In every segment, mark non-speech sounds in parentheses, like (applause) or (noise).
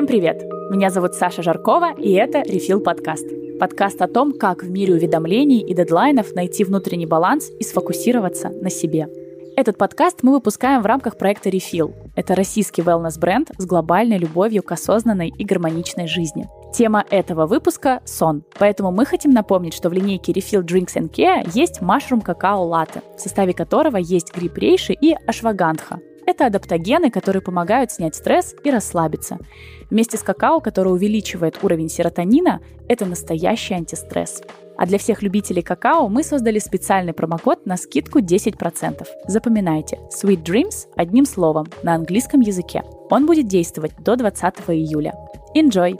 Всем привет! Меня зовут Саша Жаркова, и это Refill подкаст. Подкаст о том, как в мире уведомлений и дедлайнов найти внутренний баланс и сфокусироваться на себе. Этот подкаст мы выпускаем в рамках проекта Refill. Это российский wellness-бренд с глобальной любовью к осознанной и гармоничной жизни. Тема этого выпуска – сон. Поэтому мы хотим напомнить, что в линейке Refill Drinks and Care есть Mushroom какао латте, в составе которого есть гриб рейши и ашвагандха. Это адаптогены, которые помогают снять стресс и расслабиться. Вместе с какао, который увеличивает уровень серотонина, это настоящий антистресс. А для всех любителей какао мы создали специальный промокод на скидку 10%. Запоминайте, Sweet Dreams одним словом на английском языке. Он будет действовать до 20 июля. Enjoy!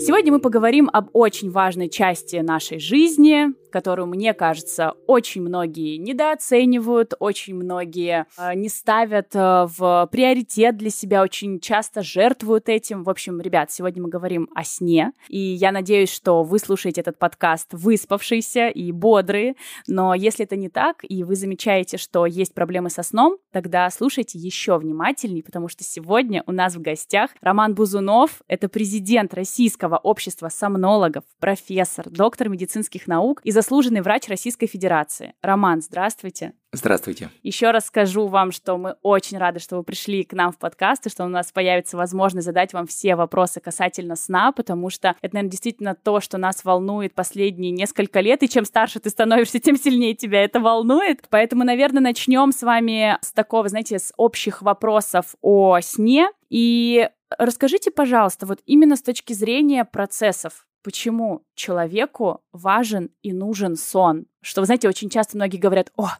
Сегодня мы поговорим об очень важной части нашей жизни, которую, мне кажется, очень многие недооценивают, очень многие э, не ставят э, в приоритет для себя, очень часто жертвуют этим. В общем, ребят, сегодня мы говорим о сне, и я надеюсь, что вы слушаете этот подкаст выспавшиеся и бодрые, но если это не так, и вы замечаете, что есть проблемы со сном, тогда слушайте еще внимательнее, потому что сегодня у нас в гостях Роман Бузунов, это президент Российского общества сомнологов, профессор, доктор медицинских наук и заслуженный врач Российской Федерации. Роман, здравствуйте. Здравствуйте. Еще раз скажу вам, что мы очень рады, что вы пришли к нам в подкаст, и что у нас появится возможность задать вам все вопросы касательно сна, потому что это, наверное, действительно то, что нас волнует последние несколько лет, и чем старше ты становишься, тем сильнее тебя это волнует. Поэтому, наверное, начнем с вами с такого, знаете, с общих вопросов о сне. И расскажите, пожалуйста, вот именно с точки зрения процессов, почему человеку важен и нужен сон. Что, вы знаете, очень часто многие говорят, о,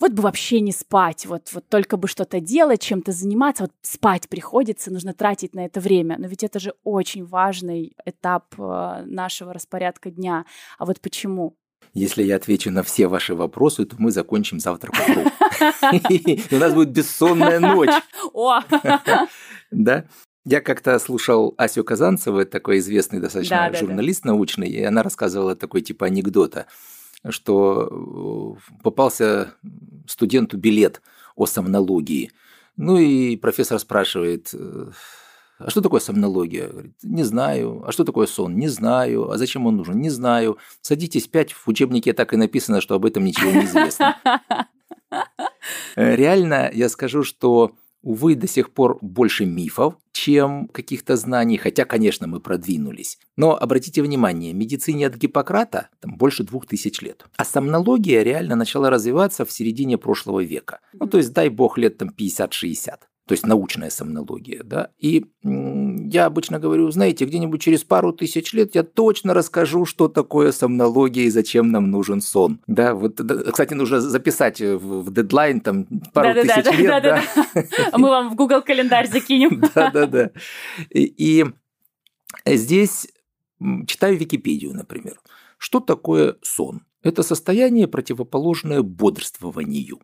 вот бы вообще не спать, вот, вот только бы что-то делать, чем-то заниматься, вот спать приходится, нужно тратить на это время. Но ведь это же очень важный этап э, нашего распорядка дня. А вот почему? Если я отвечу на все ваши вопросы, то мы закончим завтра по (laughs) У нас будет бессонная ночь. О! (laughs) Да? Я как-то слушал Асю Казанцеву, это такой известный достаточно да, журналист да, да. научный, и она рассказывала такой типа анекдота, что э, попался студенту билет о сомнологии. Ну и профессор спрашивает, э, а что такое сомнология? Говорит, не знаю. А что такое сон? Не знаю. А зачем он нужен? Не знаю. Садитесь пять, в учебнике так и написано, что об этом ничего не известно. (laughs) Э, реально, я скажу, что увы, до сих пор больше мифов, чем каких-то знаний, хотя, конечно, мы продвинулись. Но обратите внимание, медицине от Гиппократа там больше двух тысяч лет. А сомнология реально начала развиваться в середине прошлого века. Ну, то есть, дай бог, лет там 50-60 то есть научная сомнология, да. И я обычно говорю, знаете, где-нибудь через пару тысяч лет я точно расскажу, что такое сомнология и зачем нам нужен сон. Да, вот, кстати, нужно записать в, дедлайн там пару тысяч лет. Да, да. Мы вам в Google календарь закинем. Да, да, да. И здесь читаю Википедию, например. Что такое сон? Это состояние, противоположное бодрствованию.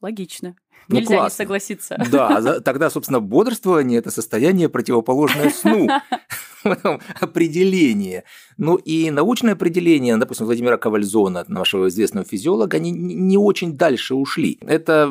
Логично. Ну, Нельзя классно. не согласиться. Да, тогда, собственно, бодрствование – это состояние, противоположное сну. (laughs) определение. Ну и научное определение, допустим, Владимира Ковальзона, нашего известного физиолога, они не очень дальше ушли. Это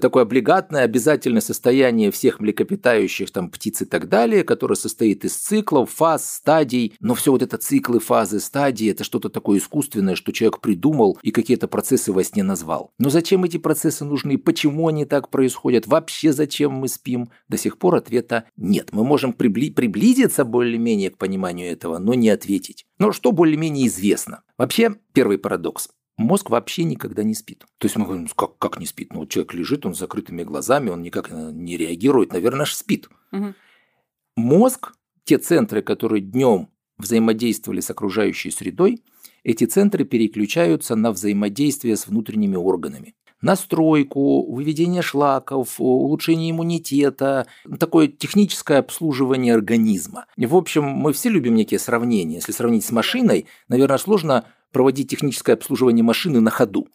такое облигатное, обязательное состояние всех млекопитающих, там, птиц и так далее, которое состоит из циклов, фаз, стадий. Но все вот это циклы, фазы, стадии, это что-то такое искусственное, что человек придумал и какие-то процессы во сне назвал. Но зачем эти процессы нужны? Почему они так происходят? Вообще зачем мы спим? До сих пор ответа нет. Мы можем прибли- приблизиться более более-менее к пониманию этого, но не ответить. Но что более-менее известно? Вообще, первый парадокс. Мозг вообще никогда не спит. То есть мы говорим, как, как не спит? Ну, вот человек лежит, он с закрытыми глазами, он никак не реагирует, наверное, аж спит. Угу. Мозг, те центры, которые днем взаимодействовали с окружающей средой, эти центры переключаются на взаимодействие с внутренними органами настройку, выведение шлаков, улучшение иммунитета, такое техническое обслуживание организма. И, в общем, мы все любим некие сравнения. Если сравнить с машиной, наверное, сложно проводить техническое обслуживание машины на ходу.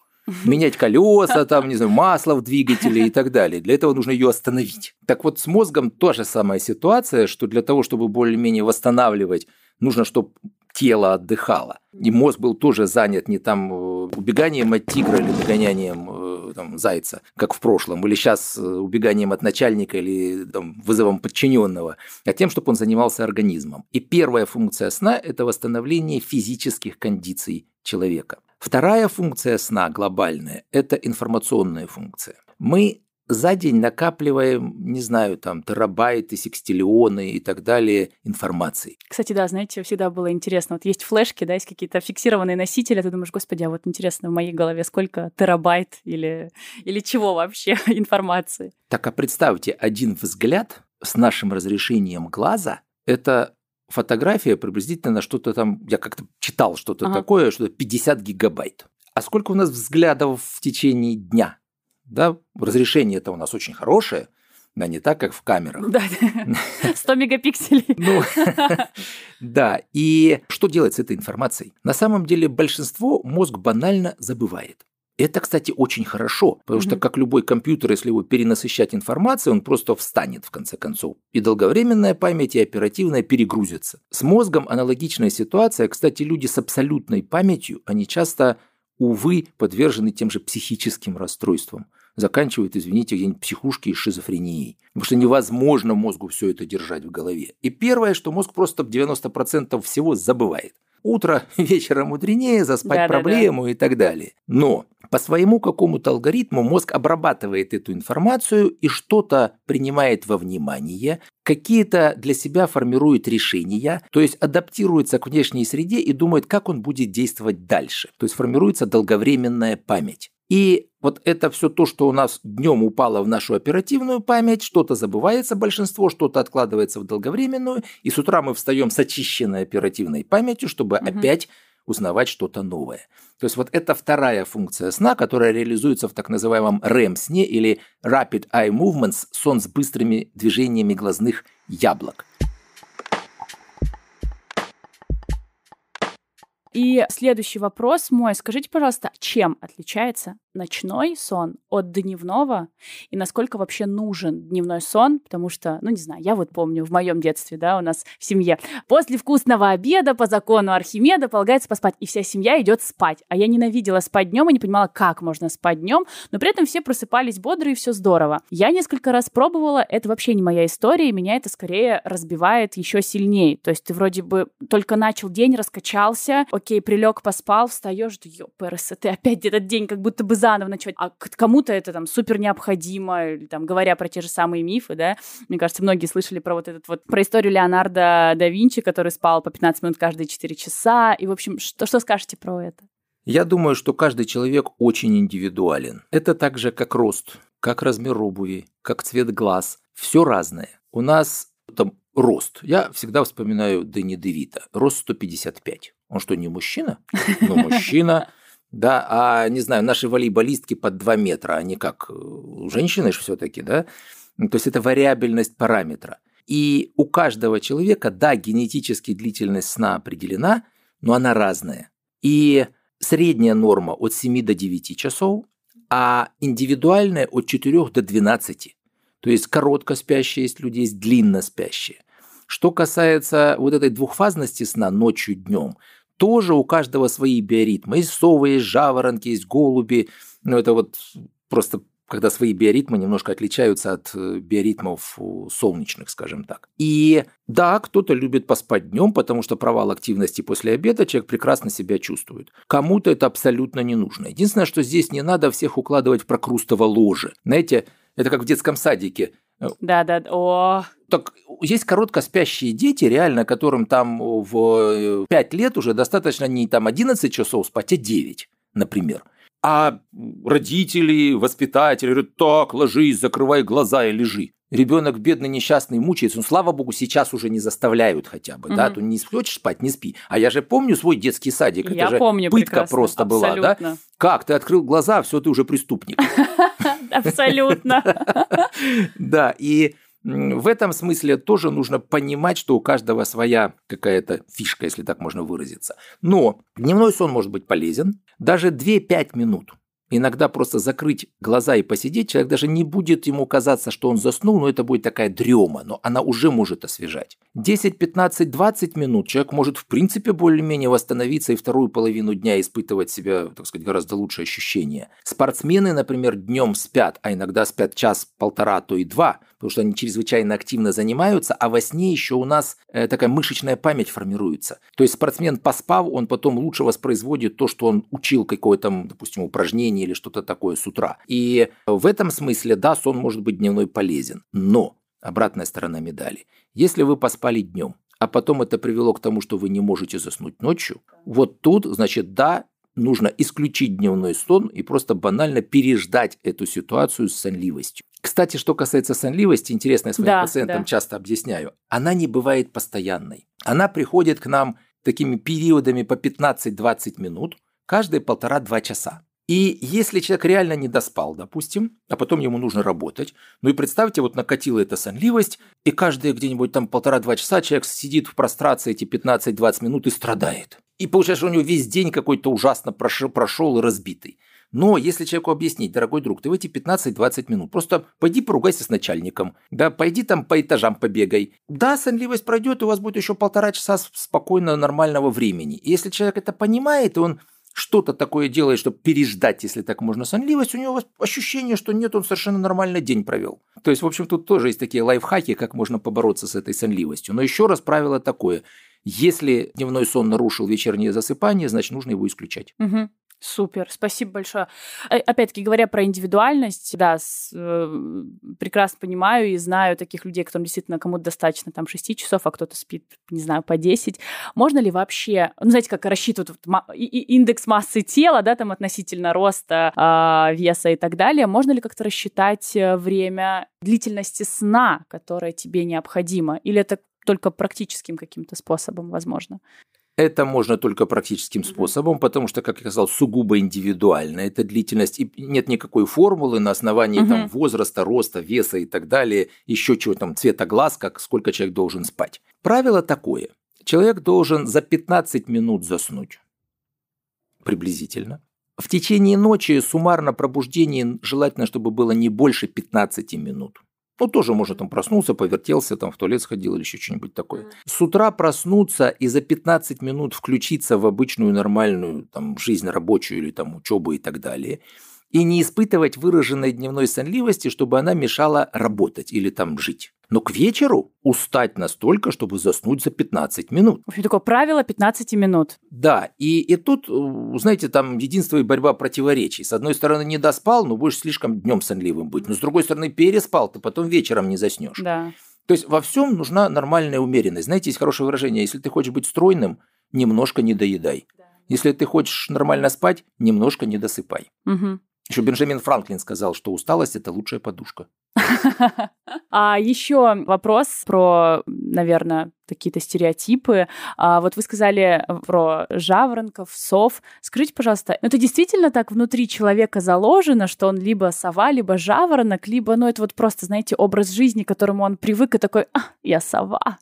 Менять колеса, там, не знаю, масло в двигателе и так далее. Для этого нужно ее остановить. Так вот, с мозгом та же самая ситуация, что для того, чтобы более-менее восстанавливать, нужно, чтобы тело отдыхало. И мозг был тоже занят не там э, убеганием от тигра или догонянием там, зайца, как в прошлом, или сейчас убеганием от начальника или там, вызовом подчиненного, а тем, чтобы он занимался организмом. И первая функция сна – это восстановление физических кондиций человека. Вторая функция сна глобальная – это информационная функция. Мы за день накапливаем, не знаю, там, терабайты, секстиллионы и так далее информации. Кстати, да, знаете, всегда было интересно. Вот есть флешки, да, есть какие-то фиксированные носители, а ты думаешь, господи, а вот интересно в моей голове сколько терабайт или, или чего вообще (laughs) информации. Так, а представьте, один взгляд с нашим разрешением глаза – это фотография приблизительно на что-то там, я как-то читал что-то ага. такое, что-то 50 гигабайт. А сколько у нас взглядов в течение дня? Да, разрешение это у нас очень хорошее, да, не так, как в камерах. Да, (laughs) 100 мегапикселей. Ну, (laughs) да, и что делать с этой информацией? На самом деле большинство мозг банально забывает. Это, кстати, очень хорошо, потому что, как любой компьютер, если его перенасыщать информацией, он просто встанет в конце концов. И долговременная память, и оперативная перегрузятся. С мозгом аналогичная ситуация. Кстати, люди с абсолютной памятью, они часто, увы, подвержены тем же психическим расстройствам заканчивают, извините, где-нибудь психушки и шизофренией. Потому что невозможно мозгу все это держать в голове. И первое, что мозг просто 90% всего забывает. Утро (laughs) вечером мудренее, заспать да, проблему да, да. и так далее. Но по своему какому-то алгоритму мозг обрабатывает эту информацию и что-то принимает во внимание, какие-то для себя формирует решения, то есть адаптируется к внешней среде и думает, как он будет действовать дальше. То есть формируется долговременная память. И вот это все то, что у нас днем упало в нашу оперативную память, что-то забывается большинство, что-то откладывается в долговременную, и с утра мы встаем с очищенной оперативной памятью, чтобы угу. опять узнавать что-то новое. То есть вот это вторая функция сна, которая реализуется в так называемом REM-сне или Rapid Eye Movements, сон с быстрыми движениями глазных яблок. И следующий вопрос мой. Скажите, пожалуйста, чем отличается ночной сон от дневного и насколько вообще нужен дневной сон, потому что, ну не знаю, я вот помню в моем детстве, да, у нас в семье после вкусного обеда по закону Архимеда полагается поспать, и вся семья идет спать. А я ненавидела спать днем и не понимала, как можно спать днем, но при этом все просыпались бодрые и все здорово. Я несколько раз пробовала, это вообще не моя история, и меня это скорее разбивает еще сильнее. То есть ты вроде бы только начал день, раскачался, окей, прилег, поспал, встаешь, да ёпрс, ты опять этот день как будто бы за заново ночевать, а кому-то это там супер необходимо, или там говоря про те же самые мифы, да, мне кажется, многие слышали про вот этот вот, про историю Леонардо да Винчи, который спал по 15 минут каждые 4 часа, и, в общем, что, что скажете про это? Я думаю, что каждый человек очень индивидуален. Это так же, как рост, как размер обуви, как цвет глаз. Все разное. У нас там рост. Я всегда вспоминаю Дэнни Девита. Рост 155. Он что, не мужчина? Ну, мужчина (laughs) да, а, не знаю, наши волейболистки под 2 метра, они как, э, женщины же все-таки, да, то есть это вариабельность параметра. И у каждого человека, да, генетически длительность сна определена, но она разная. И средняя норма от 7 до 9 часов, а индивидуальная от 4 до 12. То есть коротко спящие есть люди, есть длинно спящие. Что касается вот этой двухфазности сна ночью, днем, тоже у каждого свои биоритмы. Есть совы, есть жаворонки, есть голуби. Ну, это вот просто когда свои биоритмы немножко отличаются от э, биоритмов солнечных, скажем так. И да, кто-то любит поспать днем, потому что провал активности после обеда человек прекрасно себя чувствует. Кому-то это абсолютно не нужно. Единственное, что здесь не надо всех укладывать в прокрустово ложе. Знаете, это как в детском садике. Да, да, о. Так есть коротко спящие дети, реально, которым там в 5 э, лет уже достаточно не там 11 часов спать, а 9, например. А родители, воспитатели говорят, так, ложись, закрывай глаза и лежи. Ребенок бедный, несчастный, мучается. Ну, слава богу, сейчас уже не заставляют хотя бы, угу. да, то не хочешь спать, не спи. А я же помню свой детский садик, я это же помню пытка прекрасно. просто Абсолютно. была, да? Как, ты открыл глаза, все, ты уже преступник. (laughs) Абсолютно. (laughs) Да, и в этом смысле тоже нужно понимать, что у каждого своя какая-то фишка, если так можно выразиться. Но дневной сон может быть полезен. Даже 2-5 минут Иногда просто закрыть глаза и посидеть, человек даже не будет ему казаться, что он заснул, но это будет такая дрема, но она уже может освежать. 10, 15, 20 минут человек может в принципе более-менее восстановиться и вторую половину дня испытывать себя, так сказать, гораздо лучшее ощущение. Спортсмены, например, днем спят, а иногда спят час, полтора, то и два, потому что они чрезвычайно активно занимаются, а во сне еще у нас э, такая мышечная память формируется. То есть спортсмен поспав, он потом лучше воспроизводит то, что он учил какое-то, допустим, упражнение или что-то такое с утра. И в этом смысле, да, сон может быть дневной полезен. Но обратная сторона медали. Если вы поспали днем, а потом это привело к тому, что вы не можете заснуть ночью, вот тут, значит, да, нужно исключить дневной сон и просто банально переждать эту ситуацию с сонливостью. Кстати, что касается сонливости, интересно, я своим да, пациентам да. часто объясняю, она не бывает постоянной. Она приходит к нам такими периодами по 15-20 минут, каждые полтора-два часа. И если человек реально не доспал, допустим, а потом ему нужно работать, ну и представьте, вот накатила эта сонливость, и каждые где-нибудь там полтора-два часа человек сидит в прострации эти 15-20 минут и страдает. И получается, что у него весь день какой-то ужасно прошел, и разбитый. Но если человеку объяснить, дорогой друг, ты в эти 15-20 минут просто пойди поругайся с начальником, да, пойди там по этажам побегай. Да, сонливость пройдет, и у вас будет еще полтора часа спокойно нормального времени. И если человек это понимает, и он что-то такое делает, чтобы переждать, если так можно, сонливость, у него ощущение, что нет, он совершенно нормально день провел. То есть, в общем, тут тоже есть такие лайфхаки, как можно побороться с этой сонливостью. Но еще раз правило такое. Если дневной сон нарушил вечернее засыпание, значит, нужно его исключать. Угу. Супер, спасибо большое. Э, опять-таки, говоря про индивидуальность, да, с, э, прекрасно понимаю и знаю таких людей, которым действительно кому-то достаточно там 6 часов, а кто-то спит, не знаю, по 10. Можно ли вообще, ну, знаете, как рассчитывают вот, индекс массы тела, да, там относительно роста, э, веса и так далее, можно ли как-то рассчитать э, время длительности сна, которое тебе необходимо? Или это только практическим каким-то способом возможно? Это можно только практическим способом, потому что, как я сказал, сугубо индивидуально. Это длительность, и нет никакой формулы на основании угу. там, возраста, роста, веса и так далее, еще чего там, цвета глаз, как сколько человек должен спать. Правило такое. Человек должен за 15 минут заснуть. Приблизительно. В течение ночи суммарно пробуждение желательно, чтобы было не больше 15 минут. Ну, тоже можно там проснулся, повертелся, там в туалет сходил или еще что-нибудь такое. С утра проснуться и за 15 минут включиться в обычную нормальную там, жизнь рабочую или там учебу и так далее – и не испытывать выраженной дневной сонливости, чтобы она мешала работать или там жить. Но к вечеру устать настолько, чтобы заснуть за 15 минут. В общем, такое правило 15 минут. Да, и, и тут, э, знаете, там единство и борьба противоречий. С одной стороны, не доспал, но будешь слишком днем сонливым быть. Но с другой стороны, переспал, ты потом вечером не заснешь. Да. То есть во всем нужна нормальная умеренность. Знаете, есть хорошее выражение, если ты хочешь быть стройным, немножко не доедай. Да. Если ты хочешь нормально спать, немножко не досыпай. Угу. Еще Бенджамин Франклин сказал, что усталость – это лучшая подушка. (laughs) А еще вопрос про, наверное, какие-то стереотипы. А вот вы сказали про жаворонков, сов. Скажите, пожалуйста, ну это действительно так внутри человека заложено, что он либо сова, либо жаворонок, либо, ну это вот просто, знаете, образ жизни, к которому он привык и такой, а, я сова.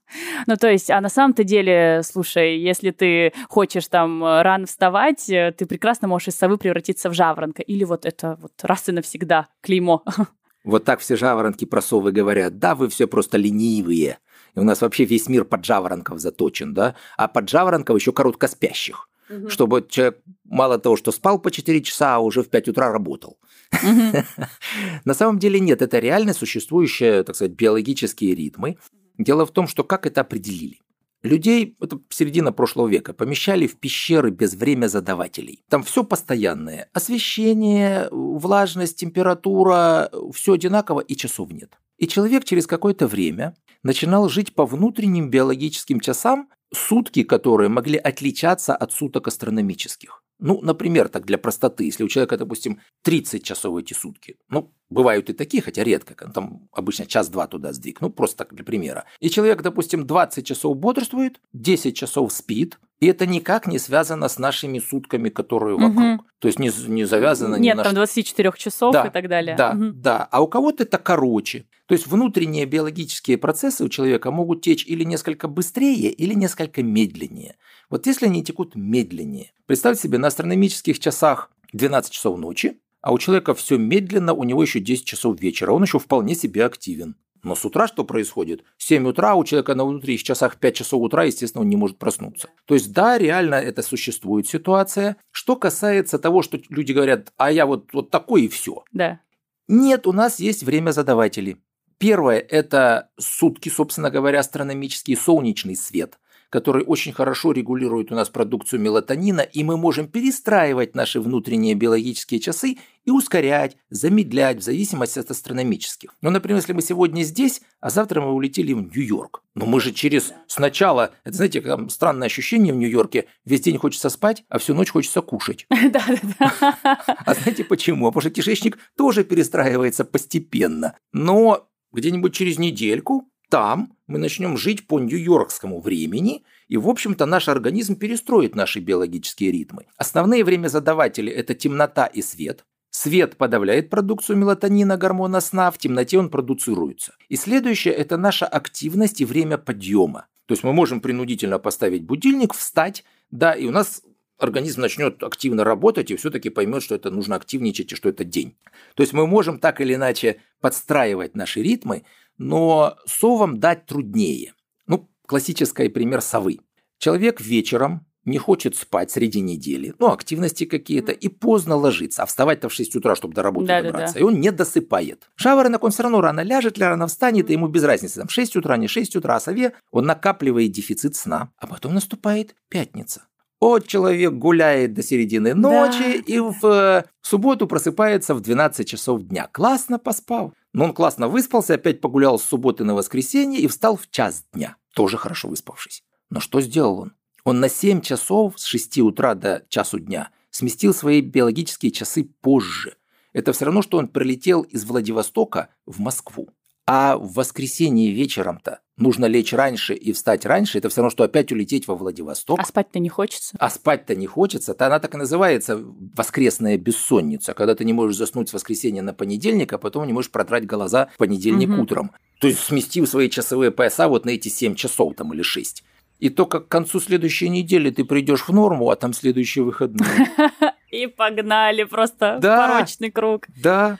Ну то есть, а на самом-то деле, слушай, если ты хочешь там рано вставать, ты прекрасно можешь из совы превратиться в жаворонка. Или вот это вот раз и навсегда клеймо. (laughs) Вот так все жаворонки про совы говорят, да, вы все просто ленивые. И у нас вообще весь мир под жаворонков заточен, да, а под жаворонков еще короткоспящих. Угу. Чтобы человек мало того, что спал по 4 часа, а уже в 5 утра работал. Угу. (laughs) На самом деле нет, это реально существующие, так сказать, биологические ритмы. Дело в том, что как это определили? Людей, это середина прошлого века, помещали в пещеры без время задавателей. Там все постоянное. Освещение, влажность, температура, все одинаково и часов нет. И человек через какое-то время начинал жить по внутренним биологическим часам, сутки которые могли отличаться от суток астрономических. Ну, например, так для простоты, если у человека, допустим, 30 часов эти сутки, ну, бывают и такие, хотя редко, там обычно час-два туда сдвиг, ну, просто так для примера. И человек, допустим, 20 часов бодрствует, 10 часов спит, и это никак не связано с нашими сутками, которые вокруг. Угу. То есть не, не завязано... Нет, ни там 24 часов да, и так далее. Да, угу. да. А у кого-то это короче. То есть внутренние биологические процессы у человека могут течь или несколько быстрее, или несколько медленнее. Вот если они текут медленнее, представьте себе, на астрономических часах 12 часов ночи, а у человека все медленно, у него еще 10 часов вечера, он еще вполне себе активен. Но с утра что происходит? 7 утра, у человека на внутренних часах 5 часов утра, естественно, он не может проснуться. То есть, да, реально это существует ситуация. Что касается того, что люди говорят, а я вот, вот такой и все. Да. Нет, у нас есть время задавателей. Первое – это сутки, собственно говоря, астрономический солнечный свет который очень хорошо регулирует у нас продукцию мелатонина, и мы можем перестраивать наши внутренние биологические часы и ускорять, замедлять в зависимости от астрономических. Ну, например, если мы сегодня здесь, а завтра мы улетели в Нью-Йорк. Но мы же через сначала, это знаете, там странное ощущение в Нью-Йорке, весь день хочется спать, а всю ночь хочется кушать. (laughs) Да, да, да. А знаете почему? Потому что кишечник тоже перестраивается постепенно. Но где-нибудь через недельку там мы начнем жить по нью-йоркскому времени, и, в общем-то, наш организм перестроит наши биологические ритмы. Основные время задаватели – это темнота и свет. Свет подавляет продукцию мелатонина, гормона сна, в темноте он продуцируется. И следующее – это наша активность и время подъема. То есть мы можем принудительно поставить будильник, встать, да, и у нас организм начнет активно работать и все-таки поймет, что это нужно активничать и что это день. То есть мы можем так или иначе подстраивать наши ритмы, но совам дать труднее. Ну, классический пример совы. Человек вечером не хочет спать среди недели, ну, активности какие-то, и поздно ложится, а вставать-то в 6 утра, чтобы до работы да, добраться, да, да. и он не досыпает. Жаворонок, он все равно рано ляжет, рано встанет, и ему без разницы, там, 6 утра, не 6 утра, а сове, он накапливает дефицит сна, а потом наступает пятница. Вот человек гуляет до середины ночи да. и в, э, в субботу просыпается в 12 часов дня. Классно поспал. Но он классно выспался, опять погулял с субботы на воскресенье и встал в час дня. Тоже хорошо выспавшись. Но что сделал он? Он на 7 часов с 6 утра до часу дня сместил свои биологические часы позже. Это все равно, что он прилетел из Владивостока в Москву. А в воскресенье вечером-то нужно лечь раньше и встать раньше, это все равно, что опять улететь во Владивосток. А спать-то не хочется. А спать-то не хочется. То она так и называется воскресная бессонница, когда ты не можешь заснуть с воскресенья на понедельник, а потом не можешь продрать глаза в понедельник угу. утром. То есть сместив свои часовые пояса вот на эти 7 часов там или 6. И только к концу следующей недели ты придешь в норму, а там следующие выходные. (laughs) И погнали просто порочный круг. Да.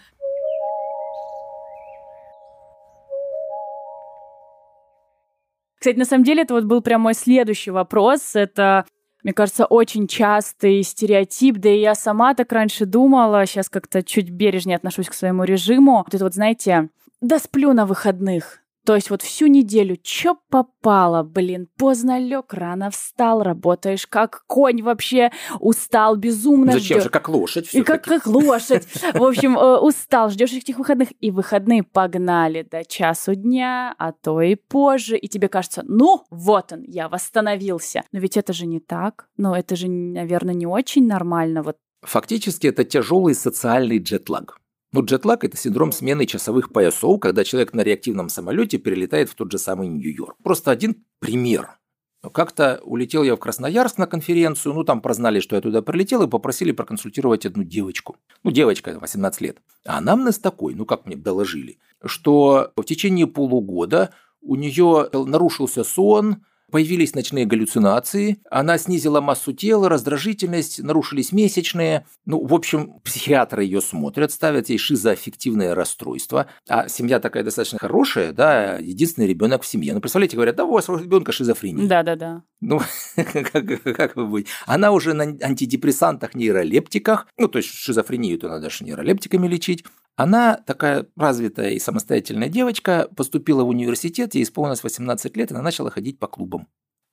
Кстати, на самом деле, это вот был прям мой следующий вопрос. Это мне кажется, очень частый стереотип, да и я сама так раньше думала, сейчас как-то чуть бережнее отношусь к своему режиму. Вот это вот, знаете, да сплю на выходных, то есть вот всю неделю чё попало, блин, поздно лег, рано встал, работаешь как конь вообще, устал безумно. Зачем ждёшь. же, как лошадь И как, как лошадь. В общем, э, устал, ждешь этих выходных, и выходные погнали до часу дня, а то и позже, и тебе кажется, ну, вот он, я восстановился. Но ведь это же не так, но это же, наверное, не очень нормально. Вот Фактически это тяжелый социальный джетлаг. Но джетлаг – это синдром смены часовых поясов, когда человек на реактивном самолете перелетает в тот же самый Нью-Йорк. Просто один пример. Как-то улетел я в Красноярск на конференцию, ну там прознали, что я туда прилетел, и попросили проконсультировать одну девочку. Ну, девочка, 18 лет. А нам нас такой, ну как мне доложили, что в течение полугода у нее нарушился сон, Появились ночные галлюцинации, она снизила массу тела, раздражительность, нарушились месячные. Ну, в общем, психиатры ее смотрят, ставят ей шизоаффективное расстройство. А семья такая достаточно хорошая, да, единственный ребенок в семье. Ну, представляете, говорят, да, у вас у ребенка шизофрения. Да-да-да. Ну, (laughs) как, как вы будете? Она уже на антидепрессантах, нейролептиках, ну, то есть шизофрению-то надо же нейролептиками лечить. Она такая развитая и самостоятельная девочка, поступила в университет, ей исполнилось 18 лет, и она начала ходить по клубам.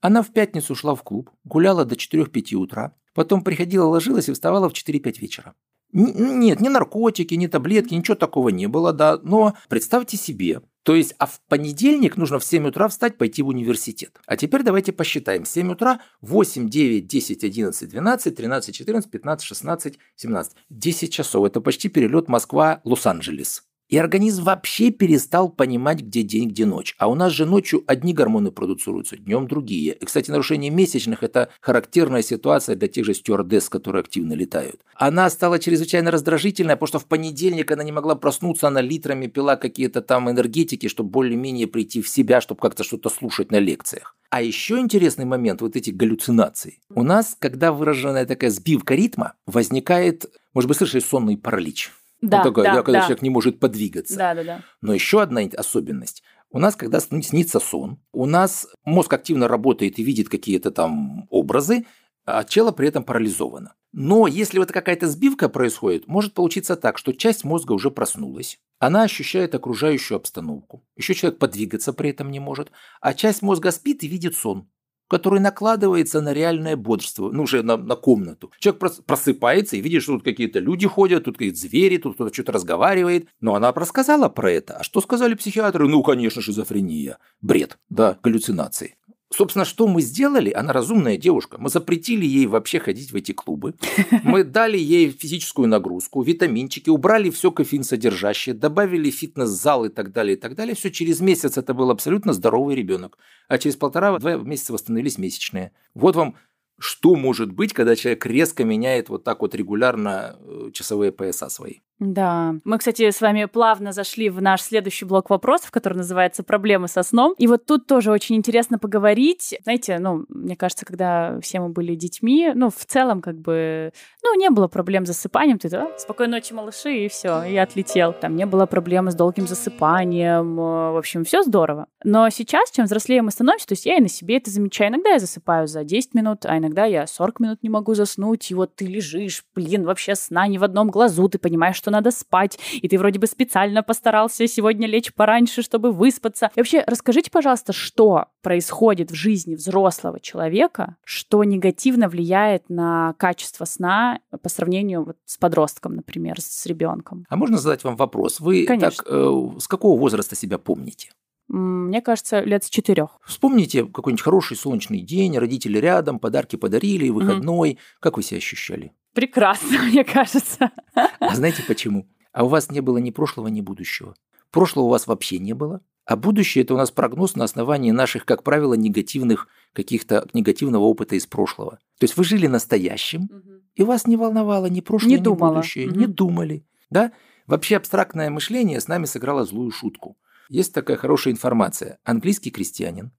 Она в пятницу шла в клуб, гуляла до 4-5 утра, потом приходила, ложилась и вставала в 4-5 вечера. Нет, ни наркотики, ни таблетки, ничего такого не было, да, но представьте себе, то есть, а в понедельник нужно в 7 утра встать, пойти в университет. А теперь давайте посчитаем. 7 утра, 8, 9, 10, 11, 12, 13, 14, 15, 16, 17. 10 часов. Это почти перелет Москва-Лос-Анджелес. И организм вообще перестал понимать, где день, где ночь. А у нас же ночью одни гормоны продуцируются, днем другие. И, кстати, нарушение месячных – это характерная ситуация для тех же стюардесс, которые активно летают. Она стала чрезвычайно раздражительная, потому что в понедельник она не могла проснуться, она литрами пила какие-то там энергетики, чтобы более-менее прийти в себя, чтобы как-то что-то слушать на лекциях. А еще интересный момент, вот эти галлюцинации. У нас, когда выраженная такая сбивка ритма, возникает, может быть, слышали сонный паралич. Да, вот такое, да, да, когда да. человек не может подвигаться. Да, да, да. Но еще одна особенность. У нас, когда сн- снится сон, у нас мозг активно работает и видит какие-то там образы, а тело при этом парализовано. Но если вот какая-то сбивка происходит, может получиться так, что часть мозга уже проснулась, она ощущает окружающую обстановку. Еще человек подвигаться при этом не может, а часть мозга спит и видит сон который накладывается на реальное бодрство, ну, уже на, на комнату. Человек прос- просыпается и видит, что тут какие-то люди ходят, тут какие-то звери, тут кто-то что-то разговаривает. Но она рассказала про это. А что сказали психиатры? Ну, конечно, шизофрения. Бред, да, галлюцинации. Собственно, что мы сделали? Она разумная девушка. Мы запретили ей вообще ходить в эти клубы. (laughs) Мы дали ей физическую нагрузку, витаминчики, убрали все кофеин содержащее, добавили фитнес-зал и так далее, и так далее. Все через месяц это был абсолютно здоровый ребенок. А через полтора-два месяца восстановились месячные. Вот вам что может быть, когда человек резко меняет вот так вот регулярно э, часовые пояса свои. Да. Мы, кстати, с вами плавно зашли в наш следующий блок вопросов, который называется «Проблемы со сном». И вот тут тоже очень интересно поговорить. Знаете, ну, мне кажется, когда все мы были детьми, ну, в целом, как бы, ну, не было проблем с засыпанием. Ты, а, спокойной ночи, малыши, и все, и отлетел. Там не было проблемы с долгим засыпанием. э, В общем, все здорово. Но сейчас, чем взрослее мы становимся, то есть я и на себе это замечаю. Иногда я засыпаю за 10 минут, а иногда я 40 минут не могу заснуть, и вот ты лежишь, блин, вообще сна не в одном глазу, ты понимаешь, что надо спать, и ты вроде бы специально постарался сегодня лечь пораньше, чтобы выспаться. И вообще, расскажите, пожалуйста, что происходит в жизни взрослого человека, что негативно влияет на качество сна по сравнению вот с подростком, например, с ребенком. А можно задать вам вопрос? Вы Конечно. так э, с какого возраста себя помните? Мне кажется, лет с четырех. Вспомните какой-нибудь хороший солнечный день, родители рядом, подарки подарили, выходной. Как вы себя ощущали? Прекрасно, (laughs) мне кажется. А знаете почему? А у вас не было ни прошлого, ни будущего. Прошлого у вас вообще не было. А будущее – это у нас прогноз на основании наших, как правило, негативных каких-то негативного опыта из прошлого. То есть вы жили настоящим, и вас не волновало ни прошлое, Не ни думала. будущее, Мгм. не думали. Да? Вообще абстрактное мышление с нами сыграло злую шутку. Есть такая хорошая информация. Английский крестьянин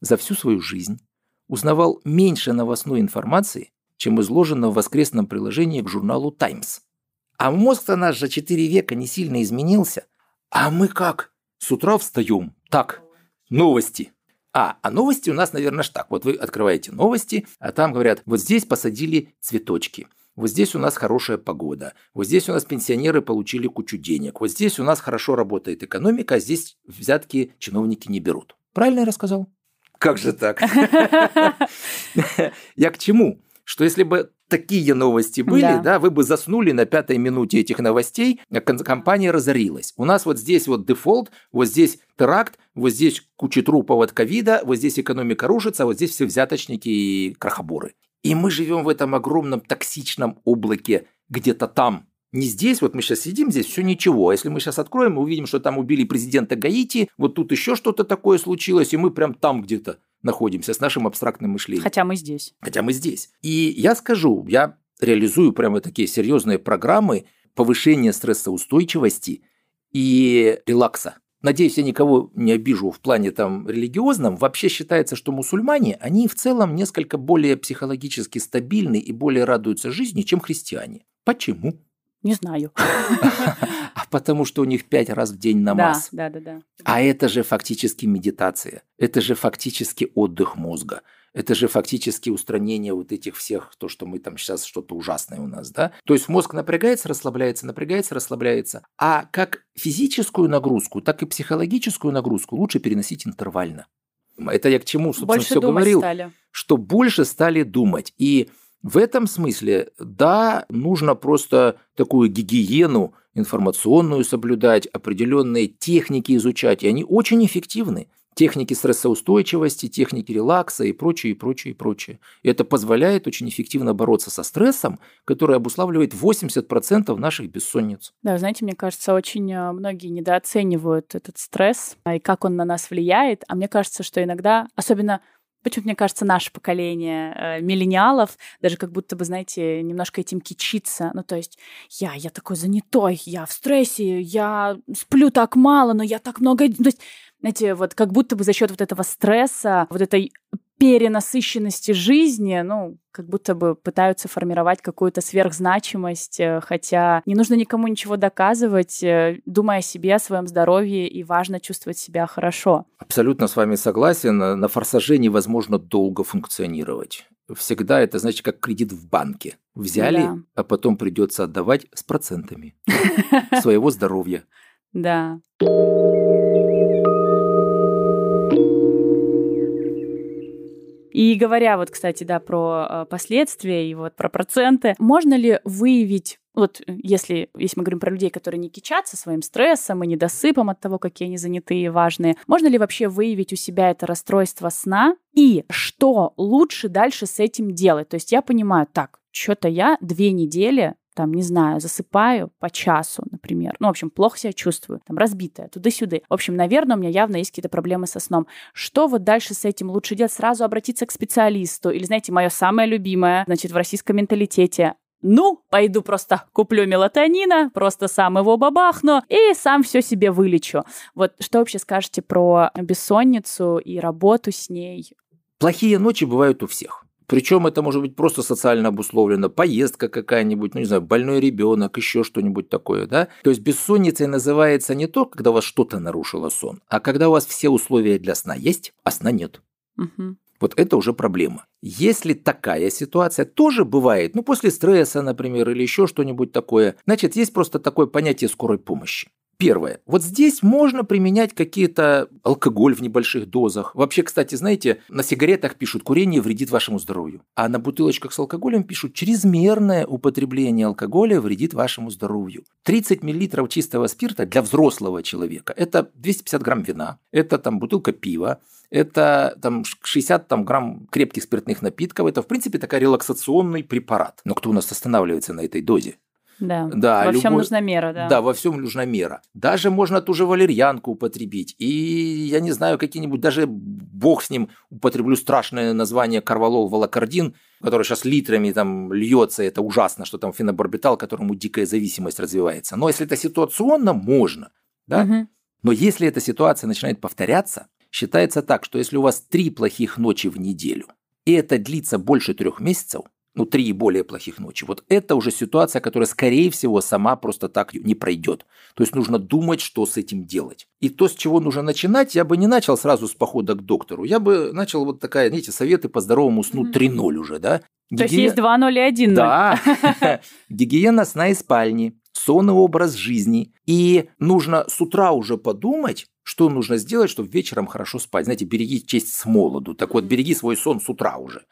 за всю свою жизнь узнавал меньше новостной информации, чем изложено в воскресном приложении к журналу «Таймс». А мозг-то наш за 4 века не сильно изменился. А мы как? С утра встаем. Так, новости. А, а новости у нас, наверное, ж так. Вот вы открываете новости, а там говорят, вот здесь посадили цветочки. Вот здесь у нас хорошая погода. Вот здесь у нас пенсионеры получили кучу денег. Вот здесь у нас хорошо работает экономика, а здесь взятки чиновники не берут. Правильно я рассказал? Как же так? (laughs) (laughs) Я к чему? Что если бы такие новости были, Да. да. вы бы заснули на пятой минуте этих новостей, а компания разорилась. У нас вот здесь вот дефолт, вот здесь теракт, вот здесь куча трупов от ковида, вот здесь экономика рушится, а вот здесь все взяточники и крахоборы. И мы живем в этом огромном токсичном облаке где-то там. Не здесь, вот мы сейчас сидим здесь, все ничего. А если мы сейчас откроем, мы увидим, что там убили президента Гаити, вот тут еще что-то такое случилось, и мы прям там где-то находимся с нашим абстрактным мышлением. Хотя мы здесь. Хотя мы здесь. И я скажу, я реализую прямо такие серьезные программы повышения стрессоустойчивости и релакса. Надеюсь, я никого не обижу в плане там религиозном. Вообще считается, что мусульмане, они в целом несколько более психологически стабильны и более радуются жизни, чем христиане. Почему? Не знаю. (laughs) (laughs) А потому что у них пять раз в день намаз. Да, да, да, да. А это же фактически медитация. Это же фактически отдых мозга. Это же фактически устранение вот этих всех, то, что мы там сейчас что-то ужасное у нас, да? То есть мозг напрягается, расслабляется, напрягается, расслабляется. А как физическую нагрузку, так и психологическую нагрузку лучше переносить интервально. Это я к чему, собственно, Больше все говорил стали. что больше стали думать. И в этом смысле, да, нужно просто такую гигиену информационную соблюдать, определенные техники изучать, и они очень эффективны. техники стрессоустойчивости, техники релакса и прочее, и прочее, и прочее. И это позволяет очень эффективно бороться со стрессом, который обуславливает 80% наших бессонниц. Да, знаете, мне кажется, очень э, многие недооценивают этот стресс и как он на нас влияет. А мне кажется, что иногда, особенно Почему-то, мне кажется, наше поколение э, миллениалов даже как будто бы, знаете, немножко этим кичится. Ну, то есть я, я такой занятой, я в стрессе, я сплю так мало, но я так много... То есть знаете, вот как будто бы за счет вот этого стресса, вот этой перенасыщенности жизни, ну, как будто бы пытаются формировать какую-то сверхзначимость, э, хотя не нужно никому ничего доказывать, э, думая о себе, о своем здоровье, и важно чувствовать себя хорошо. Абсолютно с вами согласен. На форсаже невозможно долго функционировать. Всегда это, значит, как кредит в банке. Взяли, да. а потом придется отдавать с процентами своего здоровья. (laughs) Да. И говоря вот, кстати, да, про э, последствия и вот про проценты, можно ли выявить вот э, если, если мы говорим про людей, которые не кичатся своим стрессом и недосыпом от того, какие они занятые и важные, можно ли вообще выявить у себя это расстройство сна и что лучше дальше с этим делать? То есть я понимаю, так, что-то я две недели там, не знаю, засыпаю по часу, например. Ну, в общем, плохо себя чувствую, там, разбитая, туда-сюда. В общем, наверное, у меня явно есть какие-то проблемы со сном. Что вот дальше с этим лучше делать? Сразу обратиться к специалисту? Или, знаете, мое самое любимое, значит, в российском менталитете ну, пойду просто куплю мелатонина, просто сам его бабахну и сам все себе вылечу. Вот что вообще скажете про бессонницу и работу с ней? Плохие ночи бывают у всех. Причем это может быть просто социально обусловлено, поездка какая-нибудь, ну не знаю, больной ребенок, еще что-нибудь такое, да. То есть бессонницей называется не то, когда у вас что-то нарушило сон, а когда у вас все условия для сна есть, а сна нет. Угу. Вот это уже проблема. Если такая ситуация тоже бывает, ну после стресса, например, или еще что-нибудь такое, значит есть просто такое понятие скорой помощи. Первое. Вот здесь можно применять какие-то алкоголь в небольших дозах. Вообще, кстати, знаете, на сигаретах пишут «курение вредит вашему здоровью», а на бутылочках с алкоголем пишут «чрезмерное употребление алкоголя вредит вашему здоровью». 30 мл чистого спирта для взрослого человека – это 250 грамм вина, это там бутылка пива, это там 60 там, грамм крепких спиртных напитков. Это, в принципе, такой релаксационный препарат. Но кто у нас останавливается на этой дозе? Да, да во любой... всем нужна мера, да. Да, во всем нужна мера. Даже можно ту же валерьянку употребить. И я не знаю, какие-нибудь, даже бог с ним, употреблю страшное название карвалол волокардин, который сейчас литрами там льется, это ужасно, что там фенобарбитал, которому дикая зависимость развивается. Но если это ситуационно, можно. Да? Угу. Но если эта ситуация начинает повторяться, считается так, что если у вас три плохих ночи в неделю, и это длится больше трех месяцев, ну, три и более плохих ночи. Вот это уже ситуация, которая, скорее всего, сама просто так не пройдет. То есть нужно думать, что с этим делать. И то, с чего нужно начинать, я бы не начал сразу с похода к доктору. Я бы начал вот такая, знаете, советы по здоровому сну 3.0 уже, да? То есть есть 2.0 и 1.0. Да. (laughs) (laughs) Гигиена сна и спальни, сон и образ жизни. И нужно с утра уже подумать, что нужно сделать, чтобы вечером хорошо спать. Знаете, береги честь с молоду. Так вот, береги свой сон с утра уже.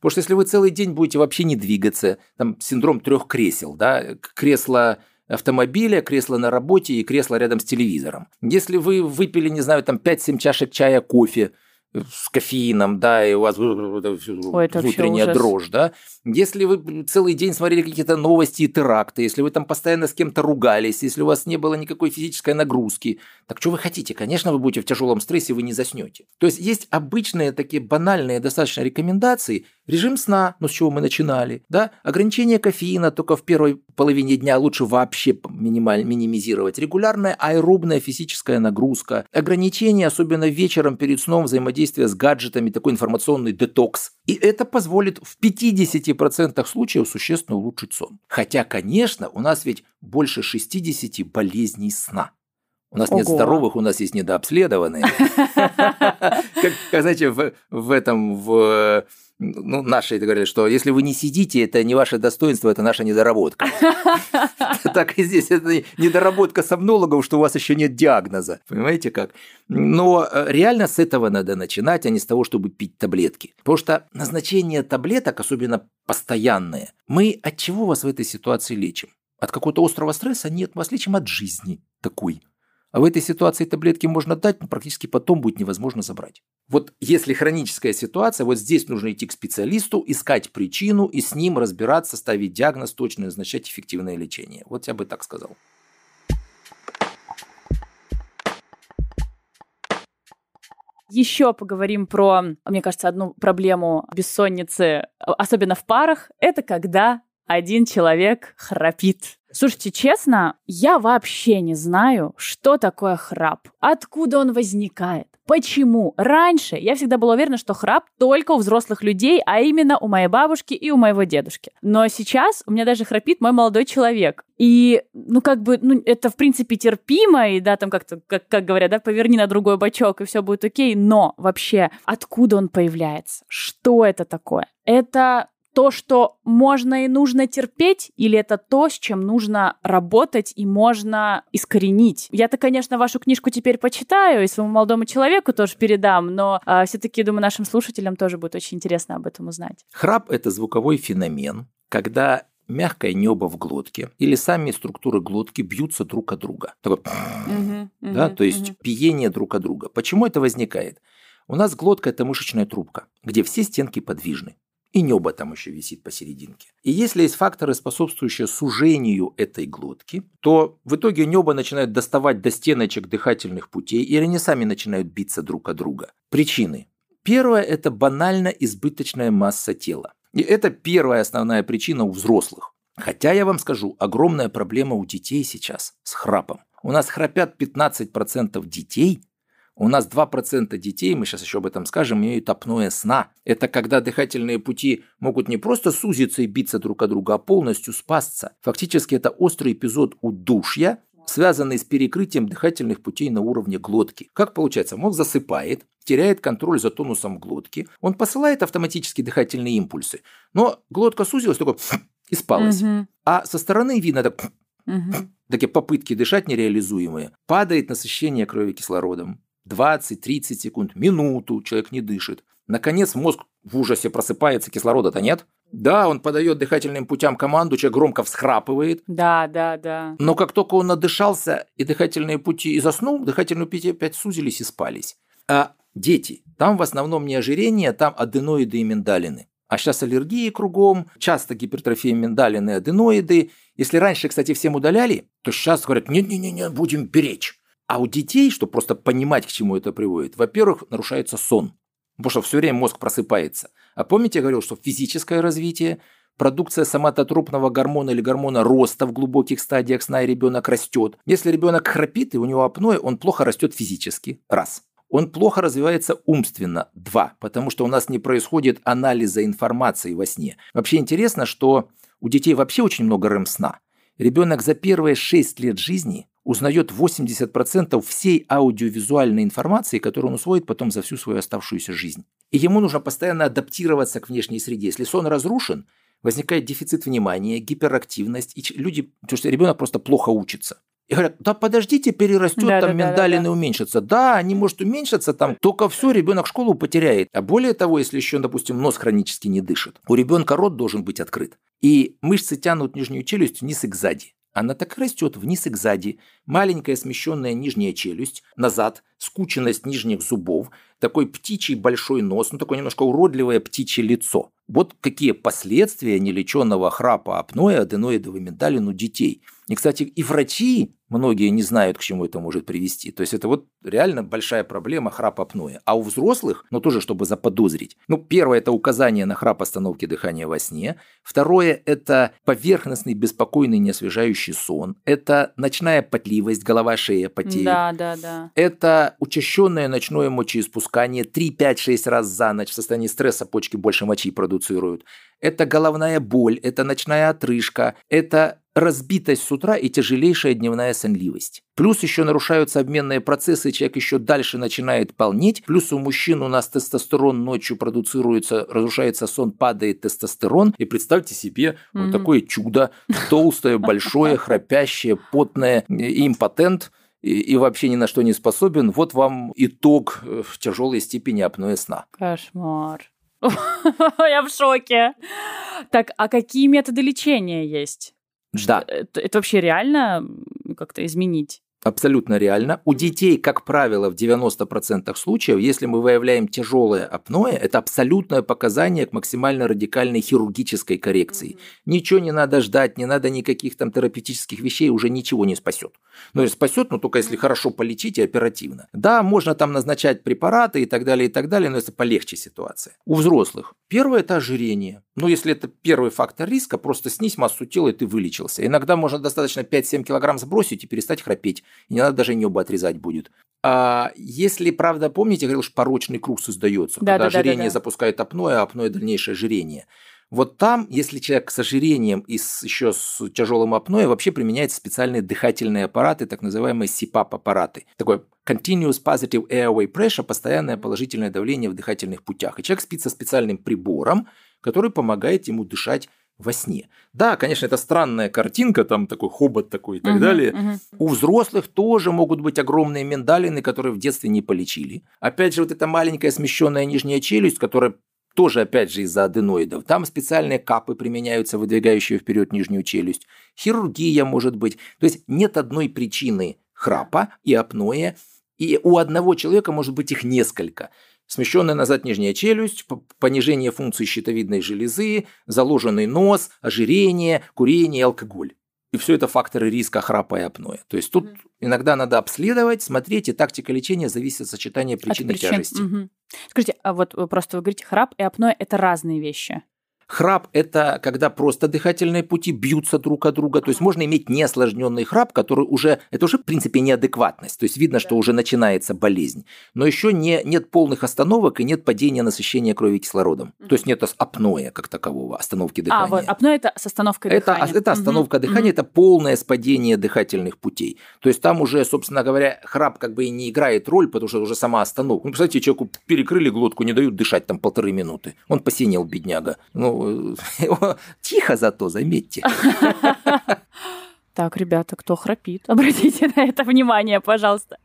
Потому что если вы целый день будете вообще не двигаться, там синдром трех кресел, да, кресло автомобиля, кресло на работе и кресло рядом с телевизором. Если вы выпили, не знаю, там 5-7 чашек чая, кофе, с кофеином, да, и у вас Ой, внутренняя дрожь, да. Если вы целый день смотрели какие-то новости и теракты, если вы там постоянно с кем-то ругались, если у вас не было никакой физической нагрузки, так что вы хотите? Конечно, вы будете в тяжелом стрессе, вы не заснете. То есть есть обычные такие банальные достаточно рекомендации. Режим сна, ну с чего мы начинали, да, ограничение кофеина только в первой половине дня лучше вообще минималь, минимизировать. Регулярная аэробная физическая нагрузка, ограничение, особенно вечером перед сном, взаимодействия с гаджетами, такой информационный детокс. И это позволит в 50% случаев существенно улучшить сон. Хотя, конечно, у нас ведь больше 60 болезней сна. У нас Ого. нет здоровых, у нас есть недообследованные. (laughs) Как, знаете, в, этом, в ну, наши говорят, что если вы не сидите, это не ваше достоинство, это наша недоработка. (laughs) Так и здесь, это недоработка сомнологов, что у вас еще нет диагноза. Понимаете как? Но э, реально с этого надо начинать, а не с того, чтобы пить таблетки. Потому что назначение таблеток, особенно постоянные, мы от чего вас в этой ситуации лечим? От какого-то острого стресса? Нет, мы вас лечим от жизни такой А в этой ситуации таблетки можно дать, но практически потом будет невозможно забрать. Вот если хроническая ситуация, вот здесь нужно идти к специалисту, искать причину и с ним разбираться, ставить диагноз, точно назначать эффективное лечение. Вот я бы так сказал. Еще поговорим про, мне кажется, одну проблему бессонницы, особенно в парах. Это когда один человек храпит. Слушайте, честно, я вообще не знаю, что такое храп, откуда он возникает, почему. Раньше я всегда была уверена, что храп только у взрослых людей, а именно у моей бабушки и у моего дедушки. Но сейчас у меня даже храпит мой молодой человек. И, ну, как бы, ну, это, в принципе, терпимо, и, да, там как-то, как, как говорят, да, поверни на другой бочок, и все будет окей, но вообще, откуда он появляется? Что это такое? Это то, что можно и нужно терпеть, или это то, с чем нужно работать и можно искоренить? Я-то, конечно, вашу книжку теперь почитаю и своему молодому человеку тоже передам, но э, все-таки, думаю, нашим слушателям тоже будет очень интересно об этом узнать. Храп – это звуковой феномен, когда мягкое небо в глотке или сами структуры глотки бьются друг от друга. Такой, угу, да, угу, то есть угу. пиение друг от друга. Почему это возникает? У нас глотка – это мышечная трубка, где все стенки подвижны и небо там еще висит посерединке. И если есть факторы, способствующие сужению этой глотки, то в итоге небо начинает доставать до стеночек дыхательных путей, или они сами начинают биться друг от друга. Причины. Первое – это банально избыточная масса тела. И это первая основная причина у взрослых. Хотя я вам скажу, огромная проблема у детей сейчас с храпом. У нас храпят 15% детей, у нас 2% детей, мы сейчас еще об этом скажем, имеют апноэ сна. Это когда дыхательные пути могут не просто сузиться и биться друг от друга, а полностью спасться. Фактически это острый эпизод удушья, связанный с перекрытием дыхательных путей на уровне глотки. Как получается? Мозг засыпает, теряет контроль за тонусом глотки, он посылает автоматически дыхательные импульсы, но глотка сузилась, такой (sniffs) и спалась. Угу. А со стороны видно так, (sniffs) угу. такие попытки дышать нереализуемые, падает насыщение крови кислородом, 20-30 секунд, минуту человек не дышит. Наконец мозг в ужасе просыпается, кислорода-то нет. Да, он подает дыхательным путям команду, человек громко всхрапывает. Да, да, да. Но как только он надышался, и дыхательные пути и заснул, дыхательные пути опять сузились и спались. А дети, там в основном не ожирение, там аденоиды и миндалины. А сейчас аллергии кругом, часто гипертрофия миндалины аденоиды. Если раньше, кстати, всем удаляли, то сейчас говорят, нет-нет-нет, будем беречь. А у детей, чтобы просто понимать, к чему это приводит, во-первых, нарушается сон, потому что все время мозг просыпается. А помните, я говорил, что физическое развитие, продукция соматотропного гормона или гормона роста в глубоких стадиях сна, и ребенок растет. Если ребенок храпит и у него апноэ, он плохо растет физически. Раз. Он плохо развивается умственно. Два. Потому что у нас не происходит анализа информации во сне. Вообще интересно, что у детей вообще очень много рэм-сна. Ребенок за первые 6 лет жизни узнает 80% всей аудиовизуальной информации, которую он усвоит потом за всю свою оставшуюся жизнь. И ему нужно постоянно адаптироваться к внешней среде. Если сон разрушен, возникает дефицит внимания, гиперактивность, и люди, потому что ребенок просто плохо учится. И говорят, да подождите, перерастет, да, там да, миндалины да, да. уменьшатся. Да, они, может, уменьшатся там, только все, ребенок школу потеряет. А более того, если еще, допустим, нос хронически не дышит, у ребенка рот должен быть открыт. И мышцы тянут нижнюю челюсть вниз и к сзади. Она так растет вниз и сзади. Маленькая смещенная нижняя челюсть, назад, скученность нижних зубов, такой птичий большой нос, ну такое немножко уродливое птичье лицо. Вот какие последствия нелеченного храпа апноэ, аденоидовой миндалин у детей. И, кстати, и врачи многие не знают, к чему это может привести. То есть это вот реально большая проблема храп апноэ. А у взрослых, ну тоже чтобы заподозрить. Ну, первое – это указание на храп остановки дыхания во сне. Второе – это поверхностный, беспокойный, неосвежающий сон. Это ночная потливость, голова, шея потеет. Да, да, да. Это учащенное ночное мочеиспускание 3-5-6 раз за ночь в состоянии стресса почки больше мочи продуцируют. Это головная боль, это ночная отрыжка, это разбитость с утра и тяжелейшая дневная сонливость. Плюс еще нарушаются обменные процессы, человек еще дальше начинает полнеть. Плюс у мужчин у нас тестостерон ночью продуцируется, разрушается сон, падает тестостерон. И представьте себе mm-hmm. вот такое чудо, толстое, большое, (laughs) храпящее, потное, импотент – и, и вообще ни на что не способен, вот вам итог э, в тяжелой степени апноэ сна. Кошмар. (laughs) Я в шоке. Так, а какие методы лечения есть? Да. Это, это вообще реально как-то изменить? Абсолютно реально. У детей, как правило, в 90% случаев, если мы выявляем тяжелое апноэ, это абсолютное показание к максимально радикальной хирургической коррекции. Ничего не надо ждать, не надо никаких там терапевтических вещей, уже ничего не спасет. Ну, спасет, но только если хорошо полечить и оперативно. Да, можно там назначать препараты и так далее, и так далее, но это полегче ситуация. У взрослых первое – это ожирение. Но если это первый фактор риска, просто снизь массу тела, и ты вылечился. Иногда можно достаточно 5-7 килограмм сбросить и перестать храпеть и не надо даже небо отрезать будет. А если, правда, помните, я говорил, что порочный круг создается, да, когда да, ожирение да, да, да. запускает апноэ, а апноэ дальнейшее ожирение. Вот там, если человек с ожирением и с, еще с тяжелым апноэ, вообще применяются специальные дыхательные аппараты, так называемые CPAP-аппараты. Такой Continuous Positive Airway Pressure, постоянное положительное давление в дыхательных путях. И человек спит со специальным прибором, который помогает ему дышать во сне. Да, конечно, это странная картинка, там такой хобот такой и так угу, далее. Угу. У взрослых тоже могут быть огромные миндалины, которые в детстве не полечили. Опять же, вот эта маленькая смещенная нижняя челюсть, которая тоже, опять же, из-за аденоидов. Там специальные капы применяются, выдвигающие вперед нижнюю челюсть. Хирургия может быть. То есть нет одной причины храпа и апноэ, и у одного человека может быть их несколько смещенная назад нижняя челюсть, понижение функции щитовидной железы, заложенный нос, ожирение, курение, алкоголь. И все это факторы риска храпа и апноэ. То есть тут иногда надо обследовать, смотреть, и тактика лечения зависит от сочетания причин от и тяжести. Угу. Скажите, а вот просто вы говорите, храп и апноэ – это разные вещи? Храп – это когда просто дыхательные пути бьются друг от друга. То есть можно иметь неосложненный храп, который уже, это уже в принципе неадекватность. То есть видно, что уже начинается болезнь. Но еще не, нет полных остановок и нет падения насыщения крови кислородом. То есть нет апноэ как такового, остановки дыхания. А, вот апноэ – это с остановкой это, дыхания. Это остановка угу. дыхания, угу. это полное спадение дыхательных путей. То есть там уже, собственно говоря, храп как бы и не играет роль, потому что уже сама остановка. Ну, представьте, человеку перекрыли глотку, не дают дышать там полторы минуты. Он посинел, бедняга. Ну, (laughs) тихо зато, заметьте. (laughs) Так, ребята, кто храпит, обратите на это внимание, пожалуйста.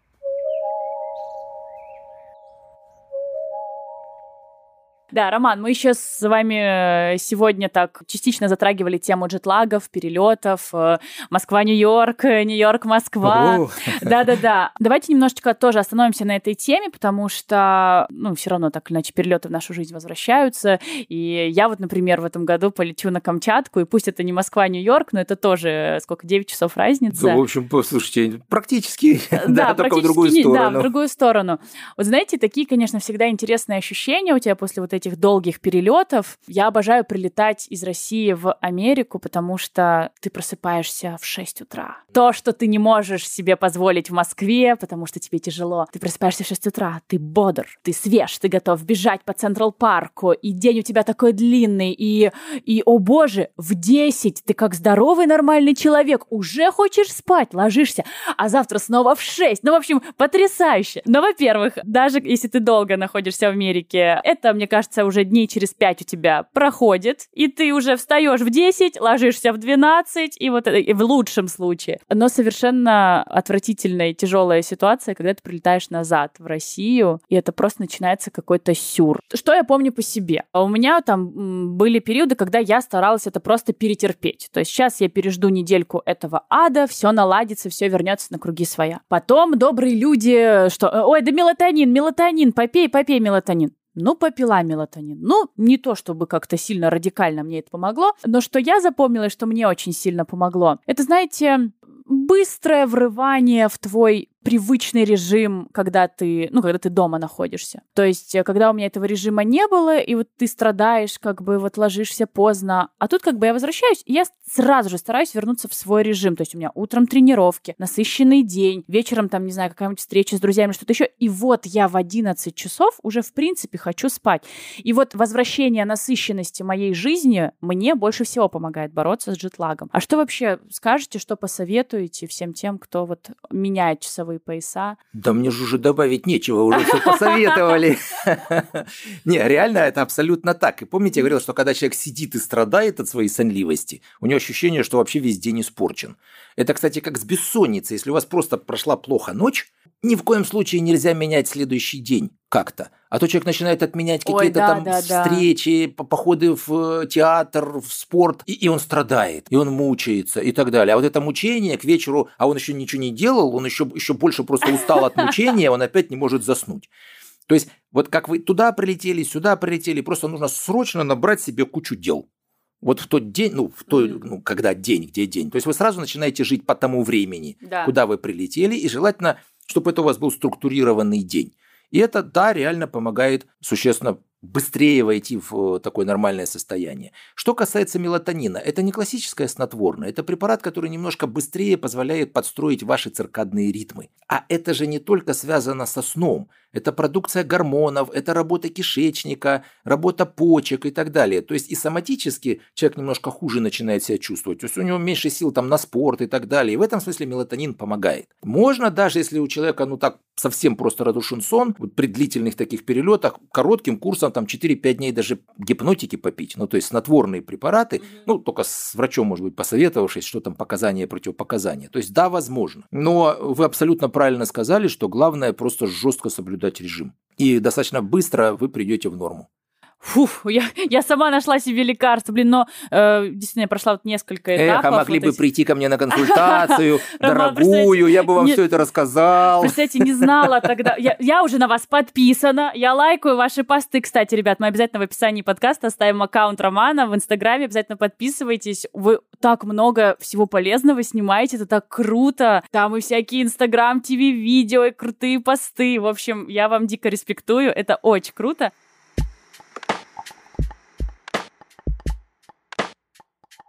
Да, Роман, мы еще с вами э, сегодня так частично затрагивали тему джетлагов, перелетов, э, Москва-Нью-Йорк, э, Нью-Йорк-Москва. Да-да-да. Давайте немножечко тоже остановимся на этой теме, потому что, ну, все равно так или иначе перелеты в нашу жизнь возвращаются. И я вот, например, в этом году полечу на Камчатку, и пусть это не Москва-Нью-Йорк, но это тоже сколько, 9 часов разницы. Ну, в общем, послушайте, практически, (laughs) да, только в другую сторону. Да, в другую сторону. Вот знаете, такие, конечно, всегда интересные ощущения у тебя после вот этих этих долгих перелетов. Я обожаю прилетать из России в Америку, потому что ты просыпаешься в 6 утра. То, что ты не можешь себе позволить в Москве, потому что тебе тяжело. Ты просыпаешься в 6 утра, ты бодр, ты свеж, ты готов бежать по Централ Парку, и день у тебя такой длинный, и, и, о боже, в 10 ты как здоровый нормальный человек уже хочешь спать, ложишься, а завтра снова в 6. Ну, в общем, потрясающе. Но, во-первых, даже если ты долго находишься в Америке, это, мне кажется, кажется, уже дней через пять у тебя проходит, и ты уже встаешь в 10, ложишься в 12, и вот и в лучшем случае. Но совершенно отвратительная и тяжелая ситуация, когда ты прилетаешь назад в Россию, и это просто начинается какой-то сюр. Что я помню по себе? У меня там были периоды, когда я старалась это просто перетерпеть. То есть сейчас я пережду недельку этого ада, все наладится, все вернется на круги своя. Потом добрые люди, что, ой, да мелатонин, мелатонин, попей, попей мелатонин. Ну, попила мелатонин. Ну, не то чтобы как-то сильно радикально мне это помогло, но что я запомнила, что мне очень сильно помогло, это, знаете, быстрое врывание в твой привычный режим, когда ты, ну, когда ты дома находишься. То есть, э, когда у меня этого режима не было, и вот ты страдаешь, как бы вот ложишься поздно, а тут как бы я возвращаюсь, и я сразу же стараюсь вернуться в свой режим. То есть у меня утром тренировки, насыщенный день, вечером там, не знаю, какая-нибудь встреча с друзьями, что-то еще, и вот я в 11 часов уже, в принципе, хочу спать. И вот возвращение насыщенности моей жизни мне больше всего помогает бороться с джетлагом. А что вообще скажете, что посоветуете всем тем, кто вот меняет часовые часовые пояса. Да мне же уже добавить нечего, уже все посоветовали. (laughs) Не, реально это абсолютно так. И помните, я говорил, что когда человек сидит и страдает от своей сонливости, у него ощущение, что вообще весь день испорчен. Это, кстати, как с бессонницей. Если у вас просто прошла плохо ночь, ни в коем случае нельзя менять следующий день как-то. А то человек начинает отменять какие-то да, там да, встречи, да. походы в э, театр, в спорт, и, и он страдает, и он мучается, и так далее. А вот это мучение к вечеру, а он еще ничего не делал, он еще, еще больше просто устал от мучения, он опять не может заснуть. То есть вот как вы туда прилетели, сюда прилетели, просто нужно срочно набрать себе кучу дел. Вот в тот день, ну, в той, ну, когда день, где день. То есть вы сразу начинаете жить по тому времени, да. куда вы прилетели, и желательно, чтобы это у вас был структурированный день. И это, да, реально помогает существенно быстрее войти в э, такое нормальное состояние. Что касается мелатонина, это не классическое снотворное, это препарат, который немножко быстрее позволяет подстроить ваши циркадные ритмы. А это же не только связано со сном, это продукция гормонов, это работа кишечника, работа почек и так далее. То есть и соматически человек немножко хуже начинает себя чувствовать. То есть у него меньше сил там на спорт и так далее. И в этом смысле мелатонин помогает. Можно даже, если у человека, ну так, совсем просто радушен сон, вот при длительных таких перелетах, коротким курсом там 4-5 дней даже гипнотики попить, ну то есть снотворные препараты, ну только с врачом, может быть, посоветовавшись, что там показания, противопоказания. То есть да, возможно. Но вы абсолютно правильно сказали, что главное просто жестко соблюдать режим. И достаточно быстро вы придете в норму. Фуф, я, я сама нашла себе лекарство, блин, но э, действительно я прошла вот несколько этапов. Эх, а могли вот бы эти... прийти ко мне на (laughs) консультацию, дорогую, я бы вам все это рассказал. Представляете, не знала тогда. Я уже на вас подписана, я лайкаю ваши посты. Кстати, ребят, мы обязательно в описании подкаста оставим аккаунт Романа в Инстаграме, обязательно подписывайтесь. Вы так много всего полезного снимаете, это так круто. Там и всякие Инстаграм, ТВ, видео, и крутые посты. В общем, я вам дико респектую, это очень круто.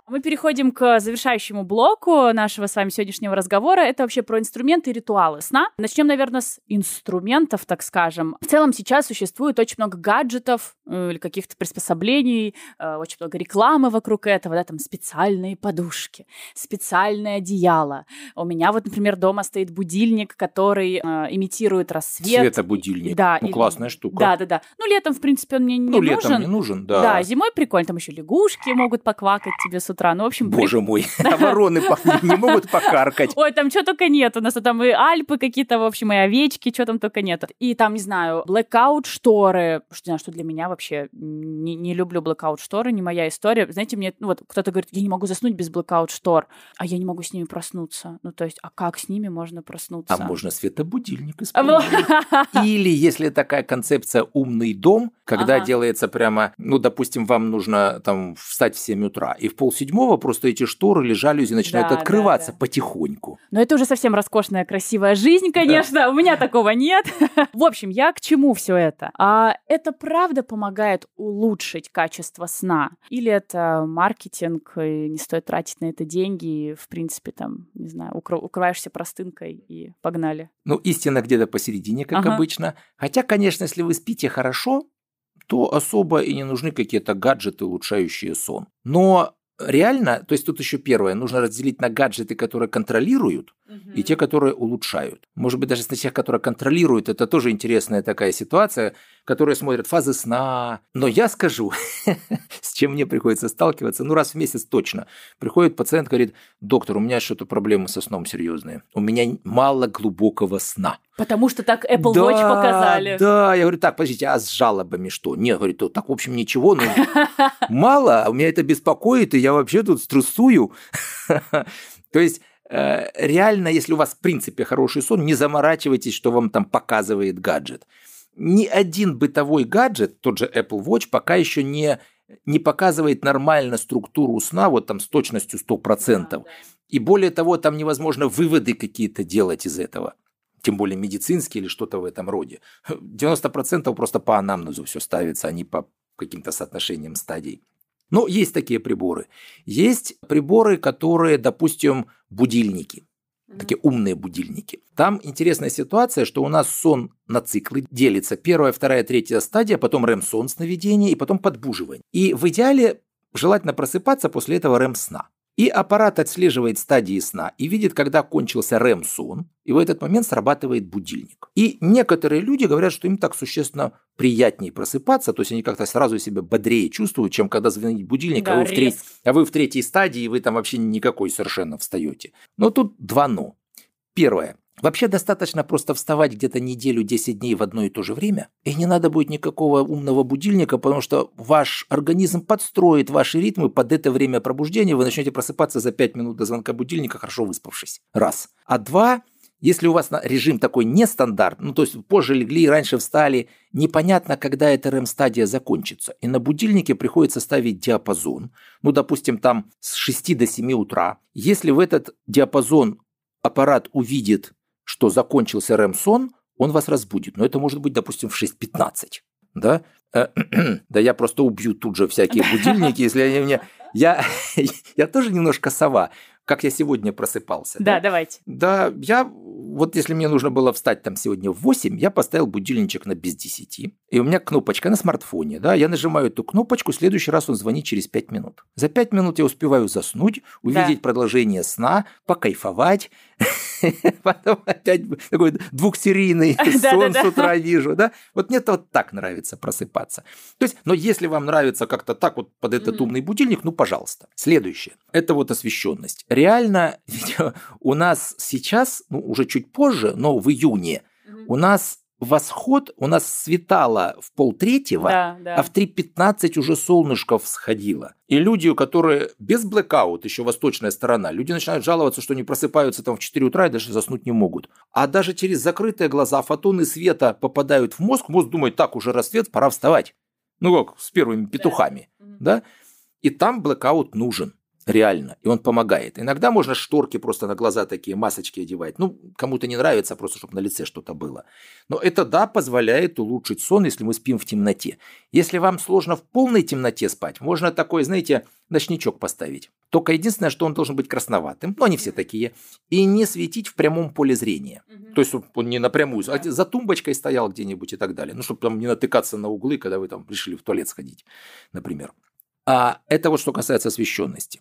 Мы переходим к завершающему блоку нашего с вами сегодняшнего разговора. Это вообще про инструменты и ритуалы сна. Начнем, наверное, с инструментов, так скажем. В целом сейчас существует очень много гаджетов э, или каких-то приспособлений, э, очень много рекламы вокруг этого, да, там специальные подушки, специальное одеяло. У меня вот, например, дома стоит будильник, который э, имитирует рассвет. Светобудильник. Да. Ну, и, классная штука. Да, да, да. Ну, летом, в принципе, он мне не ну, нужен. Ну, летом не нужен, да. Да, зимой прикольно, там еще лягушки могут поквакать тебе с утра. Ну, в общем... Боже мой, (laughs) а вороны не могут покаркать. Ой, там что только нет. У нас там и Альпы какие-то, в общем, и овечки, что там только нет. И там, не знаю, blackout шторы. Что, что для меня вообще не, не люблю blackout шторы, не моя история. Знаете, мне, ну, вот кто-то говорит, я не могу заснуть без blackout штор, а я не могу с ними проснуться. Ну, то есть, а как с ними можно проснуться? А можно светобудильник использовать. (laughs) Или, если такая концепция умный дом, когда делается прямо, ну, допустим, вам нужно там встать в 7 утра, и в полседьмого просто эти шторы или жалюзи начинают да, открываться да, да. потихоньку. Но это уже совсем роскошная, красивая жизнь, конечно. Да. У меня такого нет. (laughs) В общем, я к чему все это? А это правда помогает улучшить качество сна? Или это маркетинг, и не стоит тратить на это деньги, и, в принципе, там, не знаю, укр- укрываешься простынкой и погнали? Ну, истина где-то посередине, как ага. обычно. Хотя, конечно, если вы спите хорошо, то особо и не нужны какие-то гаджеты, улучшающие сон. Но реально, то есть тут еще первое, нужно разделить на гаджеты, которые контролируют, угу. и те, которые улучшают. Может быть, даже на тех, которые контролируют, это тоже интересная такая ситуация, которые смотрят фазы сна. Но я скажу, (laughs) с чем мне приходится сталкиваться, ну раз в месяц точно. Приходит пациент, говорит, доктор, у меня что-то проблемы со сном серьезные. У меня мало глубокого сна. Потому что так Apple да, Watch показали. Да, я говорю, так, подождите, а с жалобами что? Нет, говорит, так, в общем, ничего, но (laughs) мало, а меня это беспокоит, и я вообще тут стрессую. (laughs) То есть реально, если у вас в принципе хороший сон, не заморачивайтесь, что вам там показывает гаджет. Ни один бытовой гаджет, тот же Apple Watch, пока еще не, не показывает нормально структуру сна, вот там с точностью 100%. Да, да. И более того, там невозможно выводы какие-то делать из этого тем более медицинские или что-то в этом роде. (laughs) 90% просто по анамнезу все ставится, а не по каким-то соотношениям стадий. Но есть такие приборы. Есть приборы, которые, допустим, будильники. Такие умные будильники. Там интересная ситуация, что у нас сон на циклы делится. Первая, вторая, третья стадия, потом рэм-сон сновидения и потом подбуживание. И в идеале желательно просыпаться после этого рэм-сна. И аппарат отслеживает стадии сна и видит, когда кончился REM-сон, и в этот момент срабатывает будильник. И некоторые люди говорят, что им так существенно приятнее просыпаться, то есть они как-то сразу себя бодрее чувствуют, чем когда звонит будильник, да, а, вы в треть... а вы в третьей стадии, и вы там вообще никакой совершенно встаете. Но тут два «но». Первое. Вообще достаточно просто вставать где-то неделю, 10 дней в одно и то же время, и не надо будет никакого умного будильника, потому что ваш организм подстроит ваши ритмы под это время пробуждения, вы начнете просыпаться за 5 минут до звонка будильника, хорошо выспавшись. Раз. А два, если у вас режим такой нестандарт, ну то есть позже легли, раньше встали, непонятно, когда эта REM-стадия закончится. И на будильнике приходится ставить диапазон, ну допустим там с 6 до 7 утра. Если в этот диапазон аппарат увидит что закончился REM-сон, он вас разбудит. Но это может быть, допустим, в 6.15. Да? Э, (clears throat) да я просто убью тут же всякие будильники, если они мне... Я, (laughs) я тоже немножко сова как я сегодня просыпался. Да, да, давайте. Да, я вот если мне нужно было встать там сегодня в 8, я поставил будильничек на без 10. И у меня кнопочка на смартфоне, да, я нажимаю эту кнопочку, в следующий раз он звонит через 5 минут. За 5 минут я успеваю заснуть, увидеть да. продолжение сна, покайфовать, (laughs) (laughs) потом опять такой двухсерийный (laughs) сон с утра вижу, да. Вот мне вот так нравится просыпаться. То есть, но если вам нравится как-то так вот под этот умный будильник, ну, пожалуйста. Следующее. Это вот освещенность реально (laughs) у нас сейчас, ну, уже чуть позже, но в июне, у нас восход, у нас светало в полтретьего, да, да. а в 3.15 уже солнышко всходило. И люди, которые без блэкаут, еще восточная сторона, люди начинают жаловаться, что не просыпаются там в 4 утра и даже заснуть не могут. А даже через закрытые глаза фотоны света попадают в мозг, мозг думает, так, уже рассвет, пора вставать. Ну как, с первыми петухами, да? да? И там блэкаут нужен. Реально. И он помогает. Иногда можно шторки просто на глаза такие, масочки одевать. Ну, кому-то не нравится, просто чтобы на лице что-то было. Но это, да, позволяет улучшить сон, если мы спим в темноте. Если вам сложно в полной темноте спать, можно такой, знаете, ночничок поставить. Только единственное, что он должен быть красноватым, но они все такие, и не светить в прямом поле зрения. Угу. То есть он не напрямую, а за тумбочкой стоял где-нибудь и так далее. Ну, чтобы там не натыкаться на углы, когда вы там решили в туалет сходить, например. А это вот что касается освещенности.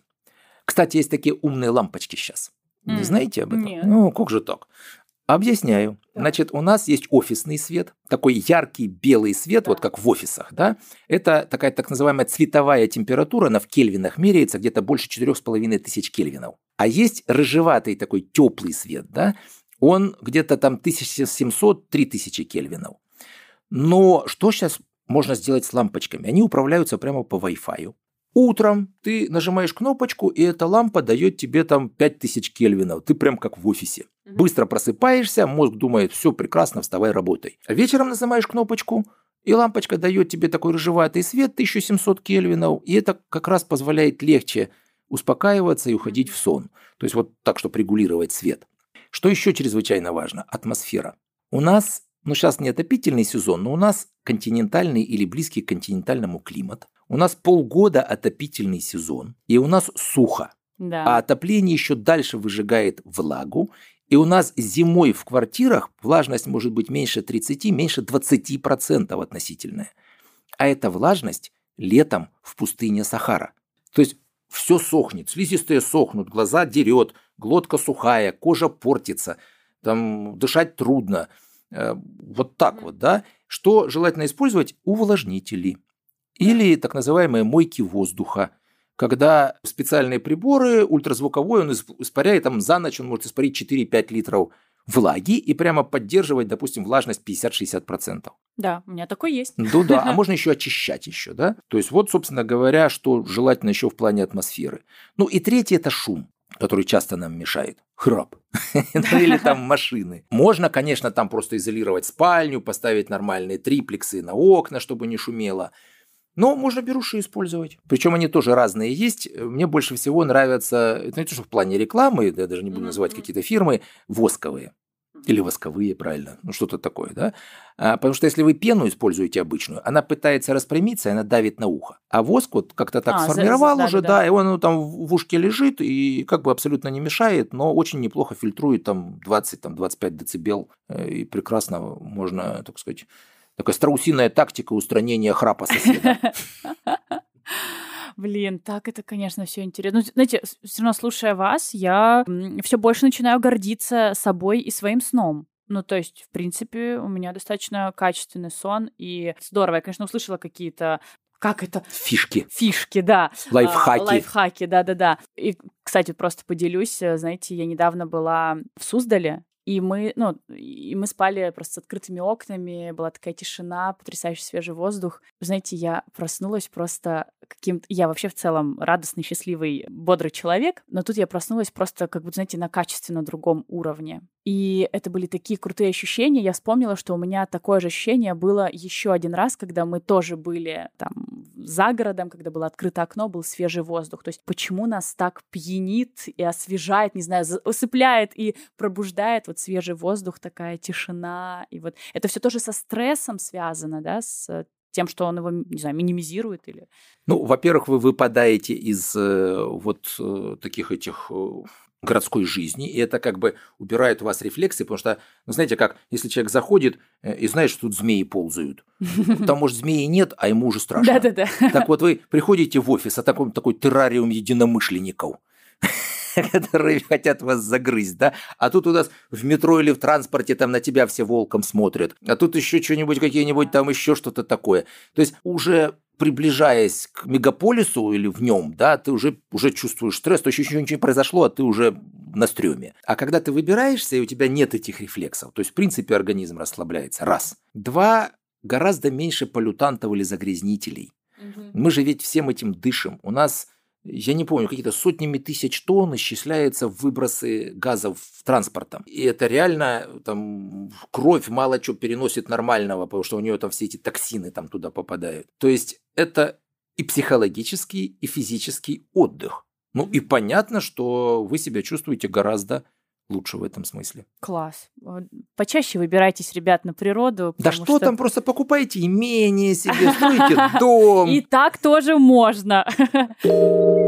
Кстати, есть такие умные лампочки сейчас. Не знаете об этом? Нет. Ну, как же так? Объясняю. Да. Значит, у нас есть офисный свет, такой яркий белый свет, да. вот как в офисах, да. Это такая так называемая цветовая температура, она в кельвинах меряется где-то больше 4,5 тысяч кельвинов. А есть рыжеватый такой теплый свет, да, он где-то там 1700-3000 кельвинов. Но что сейчас можно сделать с лампочками? Они управляются прямо по Wi-Fi. Утром ты нажимаешь кнопочку, и эта лампа дает тебе там 5000 кельвинов. Ты прям как в офисе. Угу. Быстро просыпаешься, мозг думает, все прекрасно, вставай, работай. А вечером нажимаешь кнопочку, и лампочка дает тебе такой рыжеватый свет 1700 кельвинов, и это как раз позволяет легче успокаиваться и уходить в сон. То есть вот так, чтобы регулировать свет. Что еще чрезвычайно важно? Атмосфера. У нас, ну сейчас не отопительный сезон, но у нас континентальный или близкий к континентальному климат. У нас полгода отопительный сезон, и у нас сухо. Да. А отопление еще дальше выжигает влагу, и у нас зимой в квартирах влажность может быть меньше 30, меньше 20% относительная. А эта влажность летом в пустыне Сахара. То есть все сохнет, слизистые сохнут, глаза дерет, глотка сухая, кожа портится, там дышать трудно. Э, вот так вот, да. Что желательно использовать? Увлажнители или так называемые мойки воздуха, когда специальные приборы, ультразвуковой, он испаряет, там за ночь он может испарить 4-5 литров влаги и прямо поддерживать, допустим, влажность 50-60%. Да, у меня такой есть. Ну да, а (laughs) можно еще очищать еще, да? То есть вот, собственно говоря, что желательно еще в плане атмосферы. Ну и третье – это шум который часто нам мешает. Храп. (laughs) ну или там машины. Можно, конечно, там просто изолировать спальню, поставить нормальные триплексы на окна, чтобы не шумело. Но можно беруши использовать. Причем они тоже разные есть. Мне больше всего нравятся, это не то, что в плане рекламы, я даже не буду называть какие-то фирмы, восковые. Или восковые, правильно, ну что-то такое, да? А, потому что если вы пену используете обычную, она пытается распрямиться, и она давит на ухо. А воск вот как-то так а, сформировал за, за, уже, да, да, да, и он ну, там в ушке лежит и как бы абсолютно не мешает, но очень неплохо фильтрует там 20-25 децибел, э, и прекрасно можно, так сказать, Такая страусиная тактика устранения храпа соседа. (laughs) Блин, так это, конечно, все интересно. Ну, знаете, все равно слушая вас, я все больше начинаю гордиться собой и своим сном. Ну, то есть, в принципе, у меня достаточно качественный сон, и здорово. Я, конечно, услышала какие-то как это? Фишки. Фишки, да. Лайфхаки. А, лайфхаки, да-да-да. И, кстати, просто поделюсь, знаете, я недавно была в Суздале, И мы, ну, и мы спали просто с открытыми окнами, была такая тишина, потрясающий свежий воздух. Знаете, я проснулась просто каким-то... Я вообще в целом радостный, счастливый, бодрый человек, но тут я проснулась просто, как бы, знаете, на качественно другом уровне. И это были такие крутые ощущения. Я вспомнила, что у меня такое же ощущение было еще один раз, когда мы тоже были там за городом, когда было открыто окно, был свежий воздух. То есть почему нас так пьянит и освежает, не знаю, усыпляет и пробуждает вот свежий воздух, такая тишина. И вот это все тоже со стрессом связано, да, с тем, что он его, не знаю, минимизирует или... Ну, во-первых, вы выпадаете из э, вот э, таких этих э, городской жизни, и это как бы убирает у вас рефлексы, потому что, ну, знаете, как, если человек заходит и знает, что тут змеи ползают, там, может, змеи нет, а ему уже страшно. (laughs) Да-да-да. Так вот, вы приходите в офис, а такой, такой террариум единомышленников, (laughs) которые хотят вас загрызть, да, а тут у нас в метро или в транспорте там на тебя все волком смотрят, а тут еще что-нибудь, какие-нибудь там еще что-то такое. То есть уже приближаясь к мегаполису или в нем, да, ты уже, уже чувствуешь стресс, то еще ничего не произошло, а ты уже на стреме. А когда ты выбираешься, и у тебя нет этих рефлексов, то есть, в принципе, организм расслабляется. Раз. Два. Гораздо меньше полютантов или загрязнителей. Угу. Мы же ведь всем этим дышим. У нас я не помню, какие-то сотнями тысяч тонн исчисляются выбросы газов в транспортом. И это реально там кровь мало чего переносит нормального, потому что у нее там все эти токсины там туда попадают. То есть это и психологический, и физический отдых. Ну и понятно, что вы себя чувствуете гораздо лучше в этом смысле. Класс. Почаще выбирайтесь, ребят, на природу. Да что, что там, просто покупайте имение себе, строите (laughs) дом. И так тоже можно. (laughs)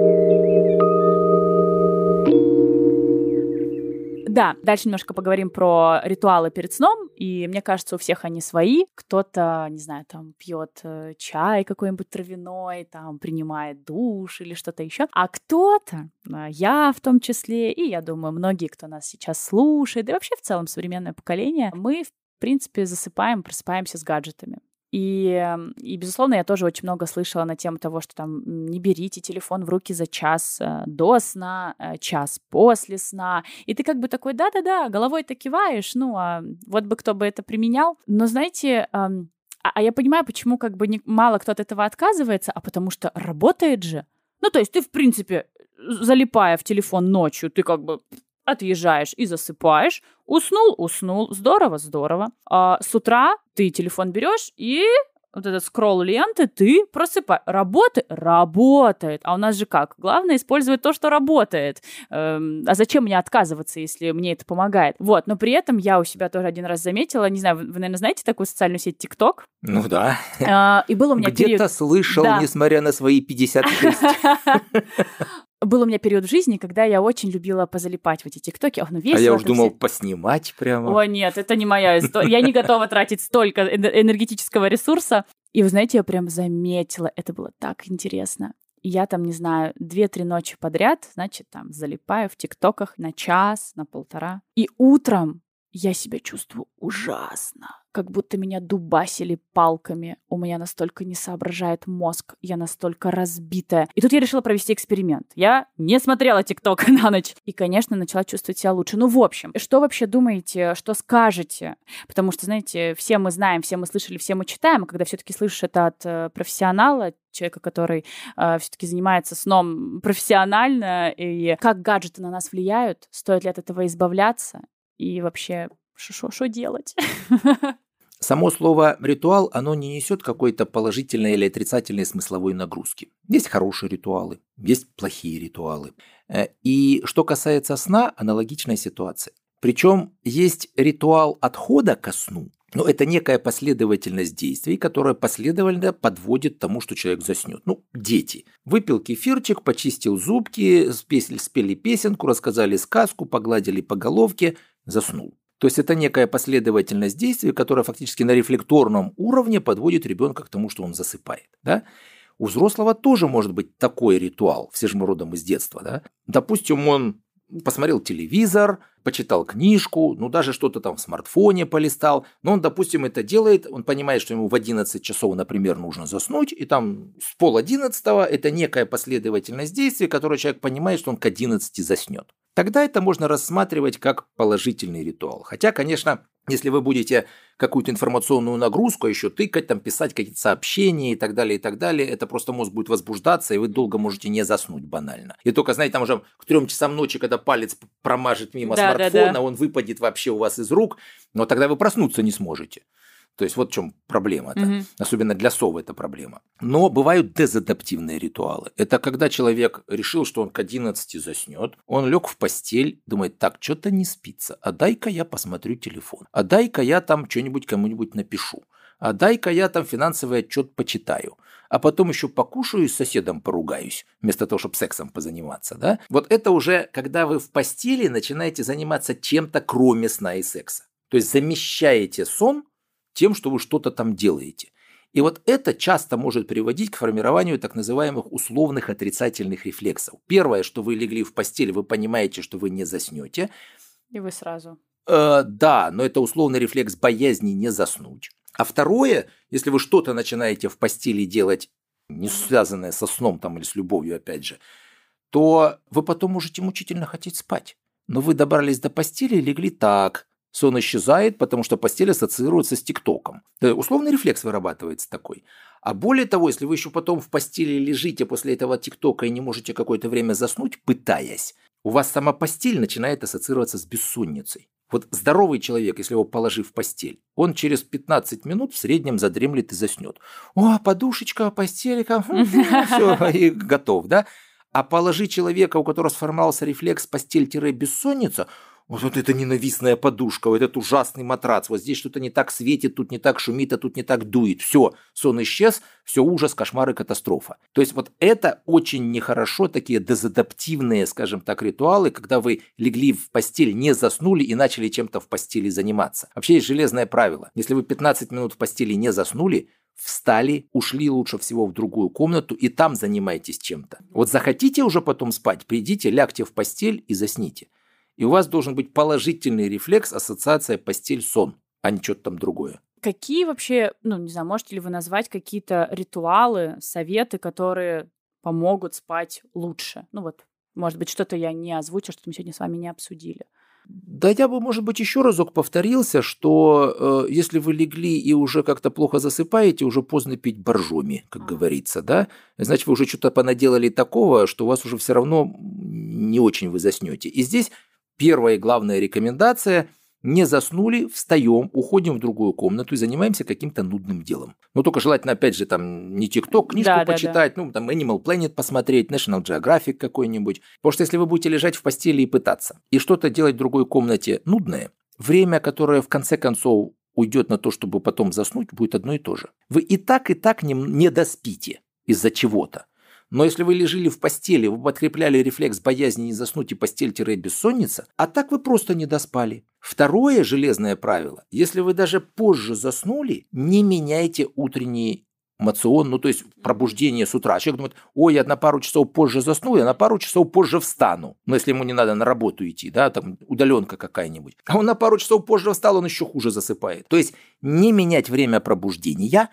Да, дальше немножко поговорим про ритуалы перед сном, и мне кажется, у всех они свои. Кто-то, не знаю, там пьет э, чай какой-нибудь травяной, там принимает душ или что-то еще, а кто-то, а, я в том числе, и я думаю, многие, кто нас сейчас слушает, да и вообще в целом современное поколение, мы в принципе, засыпаем, просыпаемся с гаджетами. И, и, безусловно, я тоже очень много слышала на тему того, что там не берите телефон в руки за час э, до сна, э, час после сна. И ты как бы такой, да-да-да, головой-то киваешь, ну, а вот бы кто бы это применял. Но, знаете, а, а я понимаю, почему как бы не, мало кто от этого отказывается, а потому что работает же. Ну, то есть ты, в принципе, залипая в телефон ночью, ты как бы отъезжаешь и засыпаешь. Уснул, уснул. Здорово, здорово. А с утра ты телефон берешь и вот этот скролл ленты, ты просыпаешь. Работает? Работает. А у нас же как? Главное использовать то, что работает. Эм, а зачем мне отказываться, если мне это помогает? Вот, но при этом я у себя тоже один раз заметила, не знаю, вы, вы наверное, знаете такую социальную сеть ТикТок? Ну да. Э, и был у меня Где-то период... слышал, да. несмотря на свои 56. (laughs) был у меня период в жизни, когда я очень любила позалипать в эти тиктоки. Ох, ну весело. А я уж думал, все... поснимать прямо. О, нет, это не моя история. Я не готова тратить столько энергетического ресурса. И вы знаете, я прям заметила, это было так интересно. Я там, не знаю, две-три ночи подряд, значит, там залипаю в тиктоках на час, на полтора. И утром я себя чувствую ужасно как будто меня дубасили палками. У меня настолько не соображает мозг, я настолько разбитая. И тут я решила провести эксперимент. Я не смотрела ТикТок (laughs) на ночь. И, конечно, начала чувствовать себя лучше. Ну, в общем, что вообще думаете, что скажете? Потому что, знаете, все мы знаем, все мы слышали, все мы читаем, а когда все-таки слышишь это от э, профессионала, человека, который э, все-таки занимается сном профессионально, и как гаджеты на нас влияют, стоит ли от этого избавляться, и вообще, что делать? (laughs) Само слово «ритуал», оно не несет какой-то положительной или отрицательной смысловой нагрузки. Есть хорошие ритуалы, есть плохие ритуалы. Э, и что касается сна, аналогичная ситуация. Причем есть ритуал отхода ко сну, но это некая последовательность действий, которая последовательно подводит тому, что человек заснет. Ну, дети. Выпил кефирчик, почистил зубки, спели, спели песенку, рассказали сказку, погладили по головке, заснул. То есть это некая последовательность действий, которая фактически на рефлекторном уровне подводит ребенка к тому, что он засыпает. Да? У взрослого тоже может быть такой ритуал, все же мы родом из детства. Да? Допустим, он посмотрел телевизор, почитал книжку, ну даже что-то там в смартфоне полистал. Но он, допустим, это делает, он понимает, что ему в 11 часов, например, нужно заснуть, и там с пол одиннадцатого это некая последовательность действий, которую человек понимает, что он к 11 заснет. Тогда это можно рассматривать как положительный ритуал. Хотя, конечно, если вы будете какую-то информационную нагрузку а еще тыкать, там, писать какие-то сообщения и так далее, и так далее, это просто мозг будет возбуждаться, и вы долго можете не заснуть банально. И только, знаете, там уже к трем часам ночи, когда палец промажет мимо да, смартфона, да, да. он выпадет вообще у вас из рук, но тогда вы проснуться не сможете. То есть вот в чем проблема-то. Угу. Особенно для совы это проблема. Но бывают дезадаптивные ритуалы. Это когда человек решил, что он к 11 заснет, он лег в постель, думает, так, что-то не спится, а дай-ка я посмотрю телефон, а дай-ка я там что-нибудь кому-нибудь напишу, а дай-ка я там финансовый отчет почитаю, а потом еще покушаю и с соседом поругаюсь, вместо того, чтобы сексом позаниматься, да? Вот это уже, когда вы в постели начинаете заниматься чем-то, кроме сна и секса. То есть замещаете сон тем, что вы что-то там делаете. И вот это часто может приводить к формированию так называемых условных отрицательных рефлексов. Первое, что вы легли в постель, вы понимаете, что вы не заснете. И вы сразу. Э, да, но это условный рефлекс боязни не заснуть. А второе, если вы что-то начинаете в постели делать, не связанное со сном там или с любовью, опять же, то вы потом можете мучительно хотеть спать. Но вы добрались до постели и легли так, Сон исчезает, потому что постель ассоциируется с ТикТоком. Да, условный рефлекс вырабатывается такой. А более того, если вы еще потом в постели лежите после этого ТикТока и не можете какое-то время заснуть, пытаясь, у вас сама постель начинает ассоциироваться с бессонницей. Вот здоровый человек, если его положив в постель, он через 15 минут в среднем задремлет и заснет. О, подушечка, постелька, все, (laughs) и готов, да? А положи человека, у которого сформировался рефлекс постель-бессонница, вот, эта ненавистная подушка, вот этот ужасный матрац, вот здесь что-то не так светит, тут не так шумит, а тут не так дует. Все, сон исчез, все ужас, кошмар и катастрофа. То есть вот это очень нехорошо, такие дезадаптивные, скажем так, ритуалы, когда вы легли в постель, не заснули и начали чем-то в постели заниматься. Вообще есть железное правило. Если вы 15 минут в постели не заснули, встали, ушли лучше всего в другую комнату и там занимайтесь чем-то. Вот захотите уже потом спать, придите, лягте в постель и засните и у вас должен быть положительный рефлекс, ассоциация постель-сон, а не что-то там другое. Какие вообще, ну, не знаю, можете ли вы назвать какие-то ритуалы, советы, которые помогут спать лучше? Ну вот, может быть, что-то я не озвучу, что мы сегодня с вами не обсудили. Да я бы, может быть, еще разок повторился, что э, если вы легли и уже как-то плохо засыпаете, уже поздно пить боржоми, как ага. говорится, да? Значит, вы уже что-то понаделали такого, что у вас уже все равно не очень вы заснете. И здесь Первая и главная рекомендация – не заснули, встаем, уходим в другую комнату и занимаемся каким-то нудным делом. Но только желательно, опять же, там не ТикТок, книжку да, почитать, да, да. ну, там Animal Planet посмотреть, National Geographic какой-нибудь. Потому что если вы будете лежать в постели и пытаться, и что-то делать в другой комнате нудное, время, которое в конце концов уйдет на то, чтобы потом заснуть, будет одно и то же. Вы и так, и так не, не доспите из-за чего-то. Но если вы лежали в постели, вы подкрепляли рефлекс боязни не заснуть и постель-бессонница, а так вы просто не доспали. Второе железное правило. Если вы даже позже заснули, не меняйте утренний мацион, ну то есть пробуждение с утра. Человек думает, ой, я на пару часов позже засну, я на пару часов позже встану. Но если ему не надо на работу идти, да, там удаленка какая-нибудь. А он на пару часов позже встал, он еще хуже засыпает. То есть не менять время пробуждения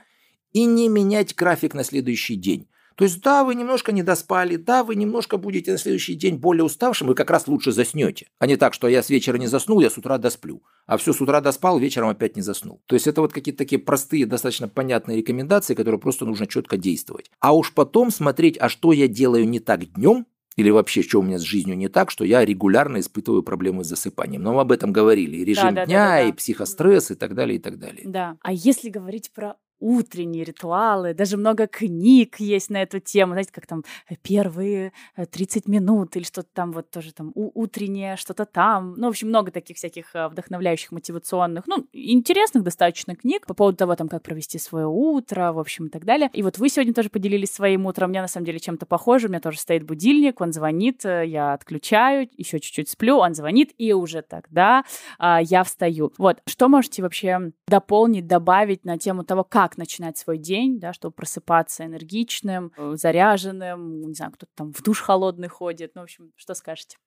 и не менять график на следующий день. То есть, да, вы немножко не доспали, да, вы немножко будете на следующий день более уставшим, вы как раз лучше заснете. А не так, что я с вечера не заснул, я с утра досплю. А все с утра доспал, вечером опять не заснул. То есть, это вот какие-то такие простые, достаточно понятные рекомендации, которые просто нужно четко действовать. А уж потом смотреть, а что я делаю не так днем, или вообще, что у меня с жизнью не так, что я регулярно испытываю проблемы с засыпанием. Но мы об этом говорили. И режим да, да, дня, да, да, да. и психостресс, и так далее, и так далее. Да. А если говорить про утренние ритуалы, даже много книг есть на эту тему, знаете, как там э, первые 30 э, минут или что-то там вот тоже там утреннее, что-то там, ну, в общем, много таких всяких э, вдохновляющих, мотивационных, ну, интересных достаточно книг по поводу того, там, как провести свое утро, в общем, и так далее. И вот вы сегодня тоже поделились своим утром, у меня на самом деле чем-то похоже, у меня тоже стоит будильник, он звонит, я отключаю, еще чуть-чуть сплю, он звонит, и уже тогда а, я встаю. Вот, что можете вообще дополнить, добавить на тему того, как начинать свой день, да, чтобы просыпаться энергичным, э, заряженным, не знаю, кто-то там в душ холодный ходит, ну, в общем, что скажете?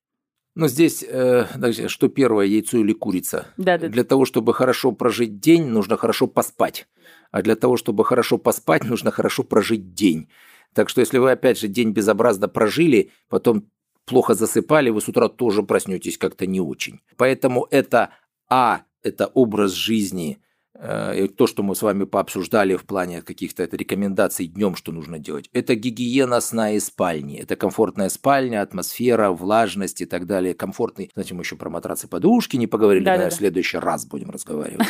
Но здесь, э, что первое, яйцо или курица? Да, да. Для того, чтобы хорошо прожить день, нужно хорошо поспать. А для того, чтобы хорошо поспать, нужно хорошо прожить день. Так что если вы, опять же, день безобразно прожили, потом плохо засыпали, вы с утра тоже проснетесь как-то не очень. Поэтому это А, это образ жизни – и то, что мы с вами пообсуждали в плане каких-то рекомендаций днем, что нужно делать, это гигиена сна и спальни. Это комфортная спальня, атмосфера, влажность и так далее. Комфортный. Знаете, мы еще про матрацы подушки не поговорили, да, да, в следующий раз будем разговаривать.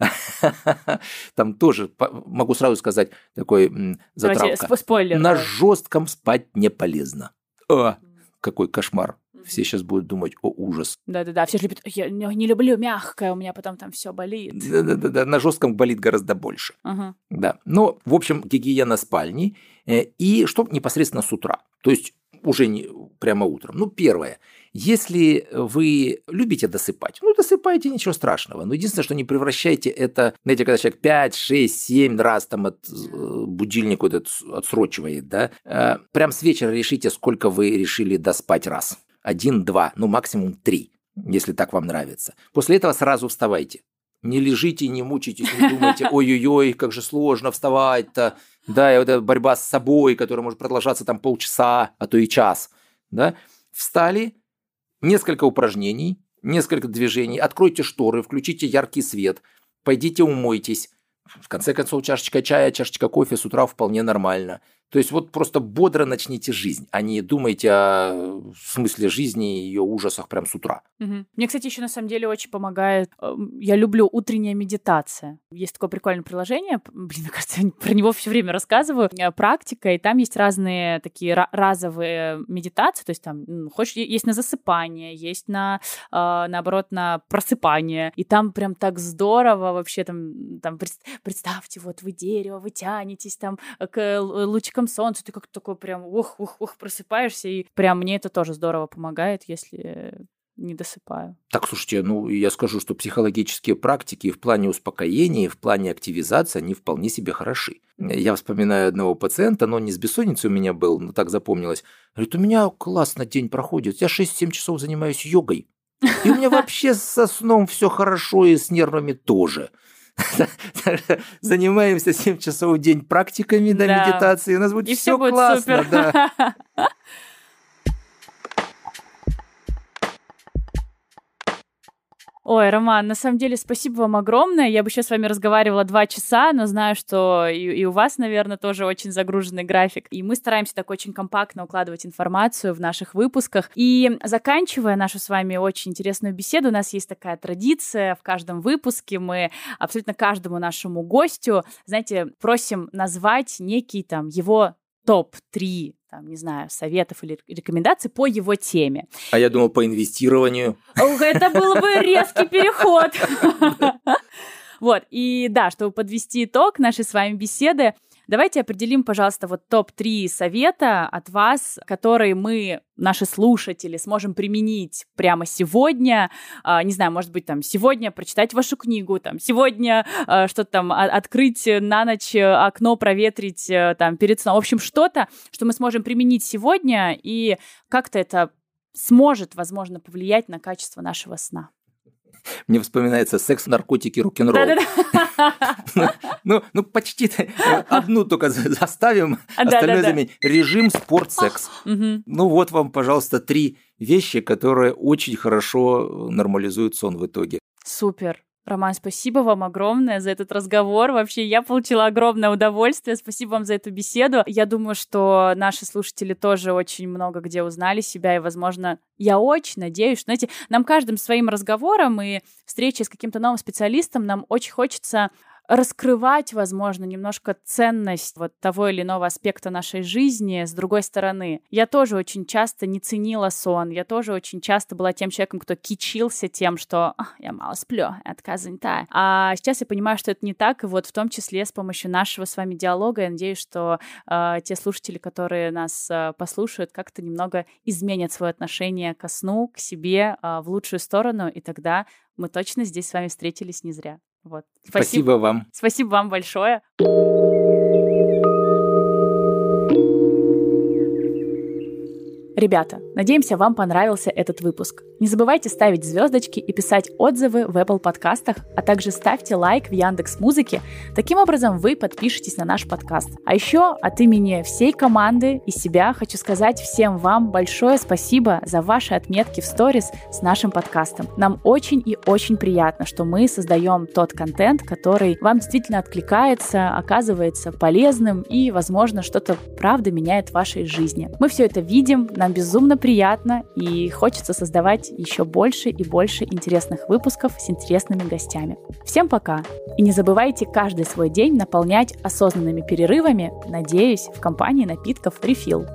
(laughs) Там тоже, могу сразу сказать, такой затравка. Спойлер. На жестком спать не полезно. О, какой кошмар. Все сейчас будут думать, о, ужас. Да-да-да, все же любят, я не люблю мягкое, у меня потом там все болит. Да-да-да, на жестком болит гораздо больше. Ага. Да, но, в общем, гигиена спальни, э, и что непосредственно с утра. То есть уже не прямо утром. Ну, первое. Если вы любите досыпать, ну, досыпайте, ничего страшного. Но единственное, что не превращайте это, знаете, когда человек 5, 6, 7 раз там от э, будильника этот отсрочивает, да, э, прям с вечера решите, сколько вы решили доспать раз один, два, ну максимум три, если так вам нравится. После этого сразу вставайте. Не лежите, не мучайтесь, не думайте, (laughs) ой-ой-ой, как же сложно вставать-то. Да, и вот эта борьба с собой, которая может продолжаться там полчаса, а то и час. Да? Встали, несколько упражнений, несколько движений, откройте шторы, включите яркий свет, пойдите умойтесь. В конце концов, чашечка чая, чашечка кофе с утра вполне нормально. То есть вот просто бодро начните жизнь, а не думайте о смысле жизни и ее ужасах прям с утра. Угу. Мне, кстати, еще на самом деле очень помогает. Э, я люблю утренняя медитация. Есть такое прикольное приложение. Блин, мне кажется, я про него все время рассказываю. Э, практика, и там есть разные такие разовые медитации. То есть там, хочешь, есть на засыпание, есть на, э, наоборот, на просыпание. И там прям так здорово вообще там, там представьте, вот вы дерево, вы тянетесь там к лучикам ярком солнце, ты как-то такой прям ух-ух-ух просыпаешься, и прям мне это тоже здорово помогает, если не досыпаю. Так, слушайте, ну я скажу, что психологические практики в плане успокоения, в плане активизации, они вполне себе хороши. Я вспоминаю одного пациента, но не с бессонницей у меня был, но так запомнилось. Говорит, у меня классно день проходит, я 6-7 часов занимаюсь йогой. И у меня (laughs) вообще со сном все хорошо, и с нервами тоже. (laughs) Занимаемся 7 часов в день практиками до да. медитации. У нас будет все, все классно. Супер. Да. (laughs) Ой, Роман, на самом деле спасибо вам огромное. Я бы сейчас с вами разговаривала два часа, но знаю, что и, и у вас, наверное, тоже очень загруженный график. И мы стараемся так очень компактно укладывать информацию в наших выпусках. И заканчивая нашу с вами очень интересную беседу, у нас есть такая традиция в каждом выпуске. Мы абсолютно каждому нашему гостю, знаете, просим назвать некий там его топ-3 там, не знаю, советов или рекомендаций по его теме. А я думал, по инвестированию. Ох, это был бы резкий переход. (laughs) Вот, и да, чтобы подвести итог нашей с вами беседы, Давайте определим, пожалуйста, вот топ-3 совета от вас, которые мы, наши слушатели, сможем применить прямо сегодня. А, не знаю, может быть, там, сегодня прочитать вашу книгу, там, сегодня а, что-то там открыть на ночь окно, проветрить э, там перед сном. В общем, что-то, что мы сможем применить сегодня, и как-то это сможет, возможно, повлиять на качество нашего сна. Мне вспоминается секс, наркотики, рок-н-ролл. Ну, ну, ну, почти одну только заставим, остальное заменим. Режим, спорт, секс. Ну, вот вам, пожалуйста, три вещи, которые очень хорошо нормализуют сон в итоге. Супер. Роман, спасибо вам огромное за этот разговор. Вообще, я получила огромное удовольствие. Спасибо вам за эту беседу. Я думаю, что наши слушатели тоже очень много где узнали себя, и, возможно, я очень надеюсь, что, знаете, нам каждым своим разговором и встречей с каким-то новым специалистом нам очень хочется раскрывать, возможно, немножко ценность вот того или иного аспекта нашей жизни с другой стороны. Я тоже очень часто не ценила сон, я тоже очень часто была тем человеком, кто кичился тем, что я мало сплю, я такая занятая. А сейчас я понимаю, что это не так, и вот в том числе с помощью нашего с вами диалога я надеюсь, что э, те слушатели, которые нас э, послушают, как-то немного изменят свое отношение ко сну, к себе э, в лучшую сторону, и тогда мы точно здесь с вами встретились не зря. Вот. Спасибо, Спасибо вам. Спасибо вам большое. Ребята, надеемся, вам понравился этот выпуск. Не забывайте ставить звездочки и писать отзывы в Apple подкастах, а также ставьте лайк в Яндекс Музыке. Таким образом, вы подпишетесь на наш подкаст. А еще от имени всей команды и себя хочу сказать всем вам большое спасибо за ваши отметки в сторис с нашим подкастом. Нам очень и очень приятно, что мы создаем тот контент, который вам действительно откликается, оказывается полезным и, возможно, что-то правда меняет в вашей жизни. Мы все это видим, нам безумно приятно и хочется создавать еще больше и больше интересных выпусков с интересными гостями. Всем пока! И не забывайте каждый свой день наполнять осознанными перерывами, надеюсь, в компании напитков Refill.